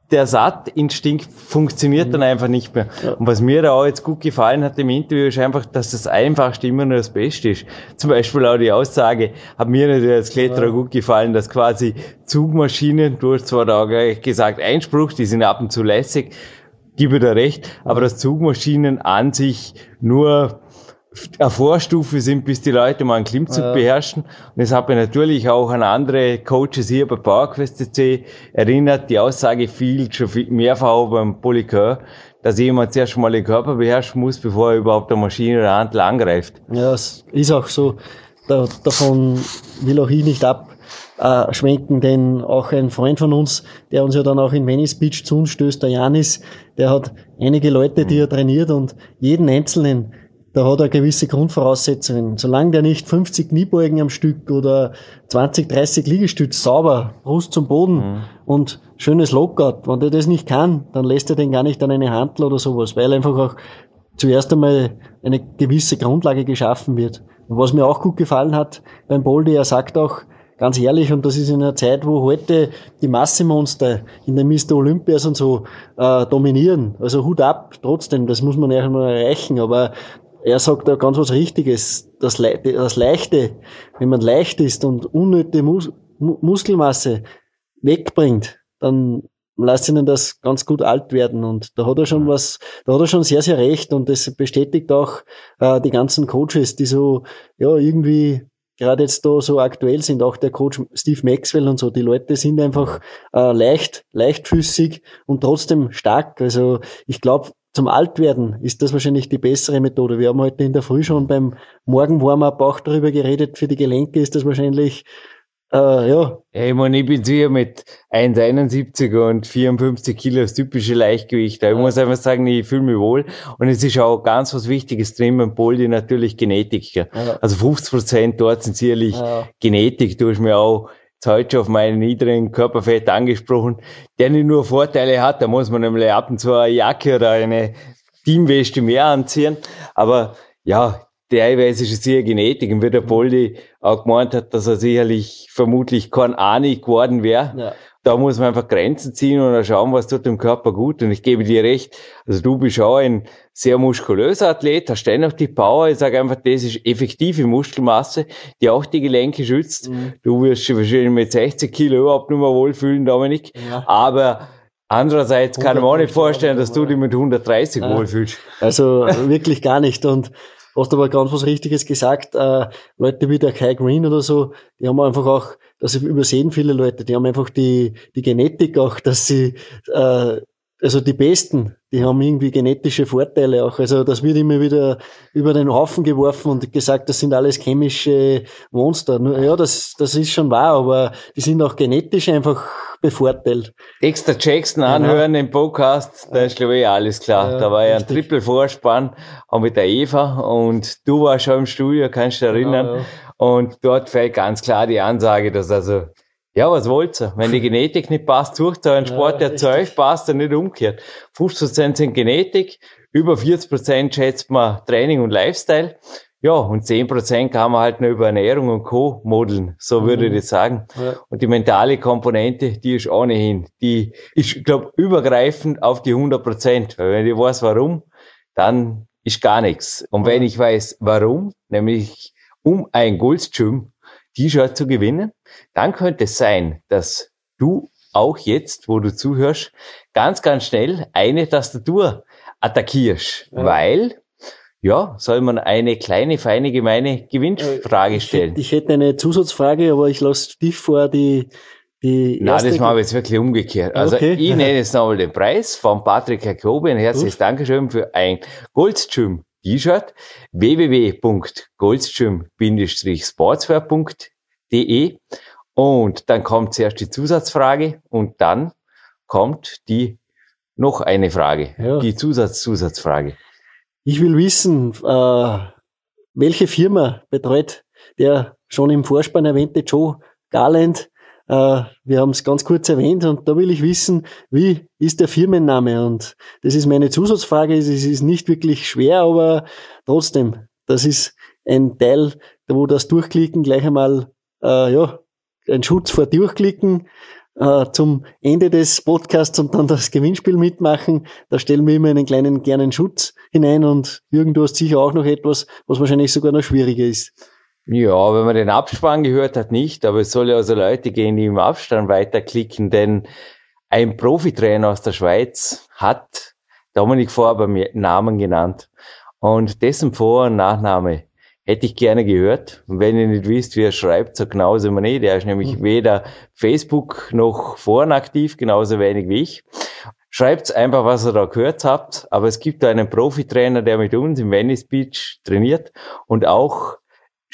der Sattinstinkt funktioniert mhm. dann einfach nicht mehr. Ja. Und was mir da auch jetzt gut gefallen hat im Interview, ist einfach, dass das Einfachste immer nur das Beste ist. Zum Beispiel auch die Aussage, hat mir natürlich als Kletterer ja. gut gefallen, dass quasi Zugmaschinen, du hast zwar da gesagt Einspruch, die sind ab und zu lässig, gebe da recht, aber dass Zugmaschinen an sich nur eine Vorstufe sind, bis die Leute mal einen Klimmzug ja. beherrschen. Und es hat mich natürlich auch an andere Coaches hier bei PowerQuest erinnert. Die Aussage fiel schon mehrfach beim Polycur, dass jemand zuerst mal den Körper beherrschen muss, bevor er überhaupt eine Maschine oder Handel angreift. Ja, es ist auch so. Da, davon will auch ich nicht abschwenken, denn auch ein Freund von uns, der uns ja dann auch in Venice Beach zu uns stößt, der Janis, der hat einige Leute, die er trainiert und jeden einzelnen da hat er gewisse Grundvoraussetzungen. Solange der nicht 50 Kniebeugen am Stück oder 20, 30 Liegestütz sauber, Brust zum Boden mhm. und schönes Lockout, wenn der das nicht kann, dann lässt er den gar nicht an eine Handel oder sowas, weil einfach auch zuerst einmal eine gewisse Grundlage geschaffen wird. Und was mir auch gut gefallen hat beim Boldi, er sagt auch, ganz ehrlich, und das ist in einer Zeit, wo heute die Massemonster in den Mr. Olympias und so äh, dominieren. Also Hut ab, trotzdem, das muss man ja mal erreichen, aber er sagt da ganz was Richtiges. Das, Le das Leichte, wenn man leicht ist und unnötige Mus Muskelmasse wegbringt, dann lässt ihnen das ganz gut alt werden. Und da hat er schon was, da hat er schon sehr, sehr recht. Und das bestätigt auch äh, die ganzen Coaches, die so, ja, irgendwie gerade jetzt da so aktuell sind, auch der Coach Steve Maxwell und so, die Leute sind einfach äh, leicht, leichtfüßig und trotzdem stark. Also ich glaube, zum Altwerden ist das wahrscheinlich die bessere Methode. Wir haben heute in der Früh schon beim Morgenwarm-up auch darüber geredet. Für die Gelenke ist das wahrscheinlich äh, ja. ja. Ich meine, ich bin sicher mit 1,71 und 54 Kilo das typische Leichtgewicht. Ich ja. muss einfach sagen, ich fühle mich wohl. Und es ist auch ganz was Wichtiges drin beim Poldi natürlich Genetik. Ja. Also 50 Prozent dort sind sicherlich Genetik. Du hast mir auch heute schon auf meinen niedrigen Körperfett angesprochen, der nicht nur Vorteile hat, da muss man nämlich ab und zu eine Jacke oder eine Teamweste mehr anziehen, aber ja, teilweise ist es sicher Genetik. Und wie der Poldi auch gemeint hat, dass er sicherlich vermutlich kein Ani geworden wäre. Ja. Da muss man einfach Grenzen ziehen und schauen, was tut dem Körper gut. Und ich gebe dir recht, also du bist auch ein sehr muskulöser Athlet, hast dennoch die Power. Ich sage einfach, das ist effektive Muskelmasse, die auch die Gelenke schützt. Mhm. Du wirst dich wahrscheinlich mit 60 Kilo überhaupt nicht mehr wohlfühlen, Dominik. Ja. Aber Andererseits kann man auch nicht vorstellen, dass du dich mit 130 ja. wohlfühlst. Also wirklich gar nicht. Und hast aber ganz was Richtiges gesagt. Äh, Leute wie der Kai Green oder so, die haben einfach auch, das übersehen viele Leute, die haben einfach die, die Genetik auch, dass sie, äh, also die Besten, die haben irgendwie genetische Vorteile auch. Also das wird immer wieder über den Haufen geworfen und gesagt, das sind alles chemische Monster. Ja, das, das ist schon wahr, aber die sind auch genetisch einfach bevorteilt. Extra Jackson anhören ja. im Podcast, da ist glaube ich alles klar. Ja, da war ja ein Triple-Vorspann, auch mit der Eva und du warst schon im Studio, kannst du dich erinnern. Ja, und dort fällt ganz klar die Ansage, dass also ja, was wollt ihr? Wenn die Genetik nicht passt, sucht euren Sport, der zu euch passt, dann nicht umgekehrt. 50% sind Genetik, über 40% schätzt man Training und Lifestyle. Ja, und 10% kann man halt nur über Ernährung und Co. modeln, so mhm. würde ich das sagen. Ja. Und die mentale Komponente, die ist ohnehin, die ist, glaube übergreifend auf die 100%. Weil wenn ich weiß, warum, dann ist gar nichts. Und wenn ich weiß, warum, nämlich um ein Goldstream T-Shirt zu gewinnen, dann könnte es sein, dass du auch jetzt, wo du zuhörst, ganz, ganz schnell eine Tastatur attackierst, ja. weil ja, soll man eine kleine, feine, gemeine Gewinnfrage stellen? Ich, ich hätte eine Zusatzfrage, aber ich lasse dich vor die, die Na, das machen wir jetzt wirklich umgekehrt. Also okay. ich nenne jetzt nochmal den Preis von Patrick Jacobi. Ein herzliches. Dankeschön für ein Goldstream T-Shirt. www.goldstream-sportswear.de und dann kommt zuerst die Zusatzfrage und dann kommt die noch eine Frage. Ja. Die Zusatz-Zusatzfrage. Ich will wissen, äh, welche Firma betreut der schon im Vorspann erwähnte Joe Garland? Äh, wir haben es ganz kurz erwähnt und da will ich wissen, wie ist der Firmenname? Und das ist meine Zusatzfrage. Es ist nicht wirklich schwer, aber trotzdem, das ist ein Teil, wo das Durchklicken gleich einmal, äh, ja, ein Schutz vor Durchklicken äh, zum Ende des Podcasts und dann das Gewinnspiel mitmachen. Da stellen wir immer einen kleinen, gerne Schutz hinein und Jürgen, du hast sicher auch noch etwas, was wahrscheinlich sogar noch schwieriger ist. Ja, wenn man den Abspann gehört hat, nicht, aber es soll ja also Leute gehen, die im Abstand weiterklicken, denn ein Profitrainer aus der Schweiz hat Dominik Vorber mir Namen genannt und dessen Vor- und Nachname Hätte ich gerne gehört. Und wenn ihr nicht wisst, wie er schreibt, so genauso man nicht. Der ist nämlich mhm. weder Facebook noch Foren aktiv, genauso wenig wie ich. Schreibt einfach, was ihr da gehört habt. Aber es gibt da einen Profitrainer, der mit uns im Venice Beach trainiert und auch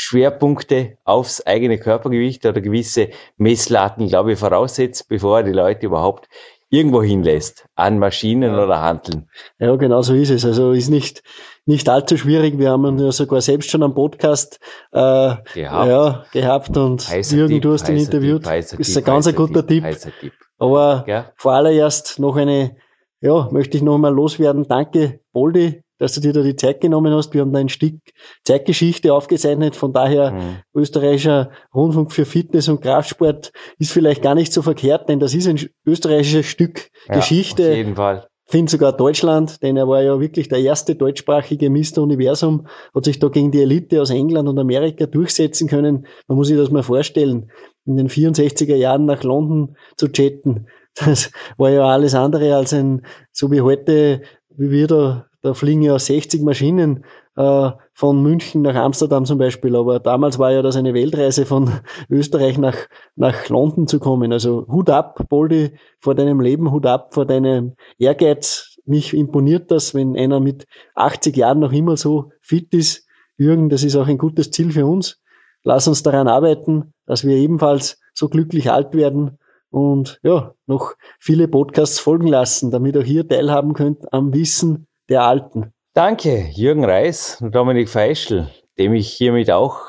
Schwerpunkte aufs eigene Körpergewicht oder gewisse Messlatten, glaube ich, voraussetzt, bevor er die Leute überhaupt irgendwo hinlässt, an Maschinen oder Handeln. Ja, genau so ist es. Also ist nicht, nicht allzu schwierig. Wir haben ja sogar selbst schon einen Podcast äh, gehabt. Ja, gehabt und heißer Jürgen, Tipp, du hast ihn interviewt. Tipp, das ist ein ganz ein guter Tipp. Tipp. Aber ja. vor allererst noch eine, ja, möchte ich noch mal loswerden. Danke, Boldi, dass du dir da die Zeit genommen hast. Wir haben da ein Stück Zeitgeschichte aufgezeichnet. Von daher, mhm. österreichischer Rundfunk für Fitness und Kraftsport ist vielleicht gar nicht so verkehrt, denn das ist ein österreichisches Stück ja, Geschichte. Auf jeden Fall. Finde sogar Deutschland, denn er war ja wirklich der erste deutschsprachige Mr. Universum, hat sich da gegen die Elite aus England und Amerika durchsetzen können. Man muss sich das mal vorstellen, in den 64er Jahren nach London zu chatten. Das war ja alles andere als ein, so wie heute, wie wir da da fliegen ja 60 Maschinen äh, von München nach Amsterdam zum Beispiel. Aber damals war ja das eine Weltreise von Österreich nach, nach London zu kommen. Also Hut ab, Boldi, vor deinem Leben, Hut ab vor deinem Ehrgeiz. Mich imponiert das, wenn einer mit 80 Jahren noch immer so fit ist. Jürgen, das ist auch ein gutes Ziel für uns. Lass uns daran arbeiten, dass wir ebenfalls so glücklich alt werden und ja, noch viele Podcasts folgen lassen, damit auch ihr teilhaben könnt am Wissen der Alten. Danke, Jürgen Reis und Dominik Feischl, dem ich hiermit auch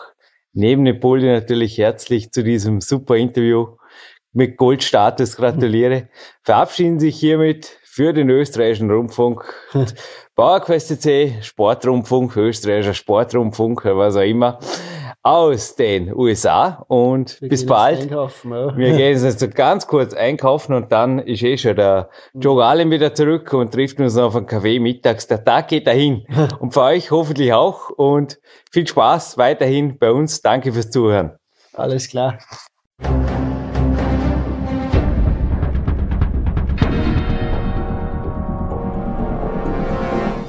neben dem Poli natürlich herzlich zu diesem super Interview mit Goldstatus gratuliere. Verabschieden sich hiermit für den österreichischen Rundfunk, PowerQuest Sportrundfunk, österreichischer Sportrundfunk, was auch immer aus den USA und wir bis bald. Ja. Wir gehen jetzt also ganz kurz einkaufen und dann ist eh schon der Joe Allen wieder zurück und trifft uns auf einen Kaffee mittags. Der Tag geht dahin. und für euch hoffentlich auch und viel Spaß weiterhin bei uns. Danke fürs Zuhören. Alles klar.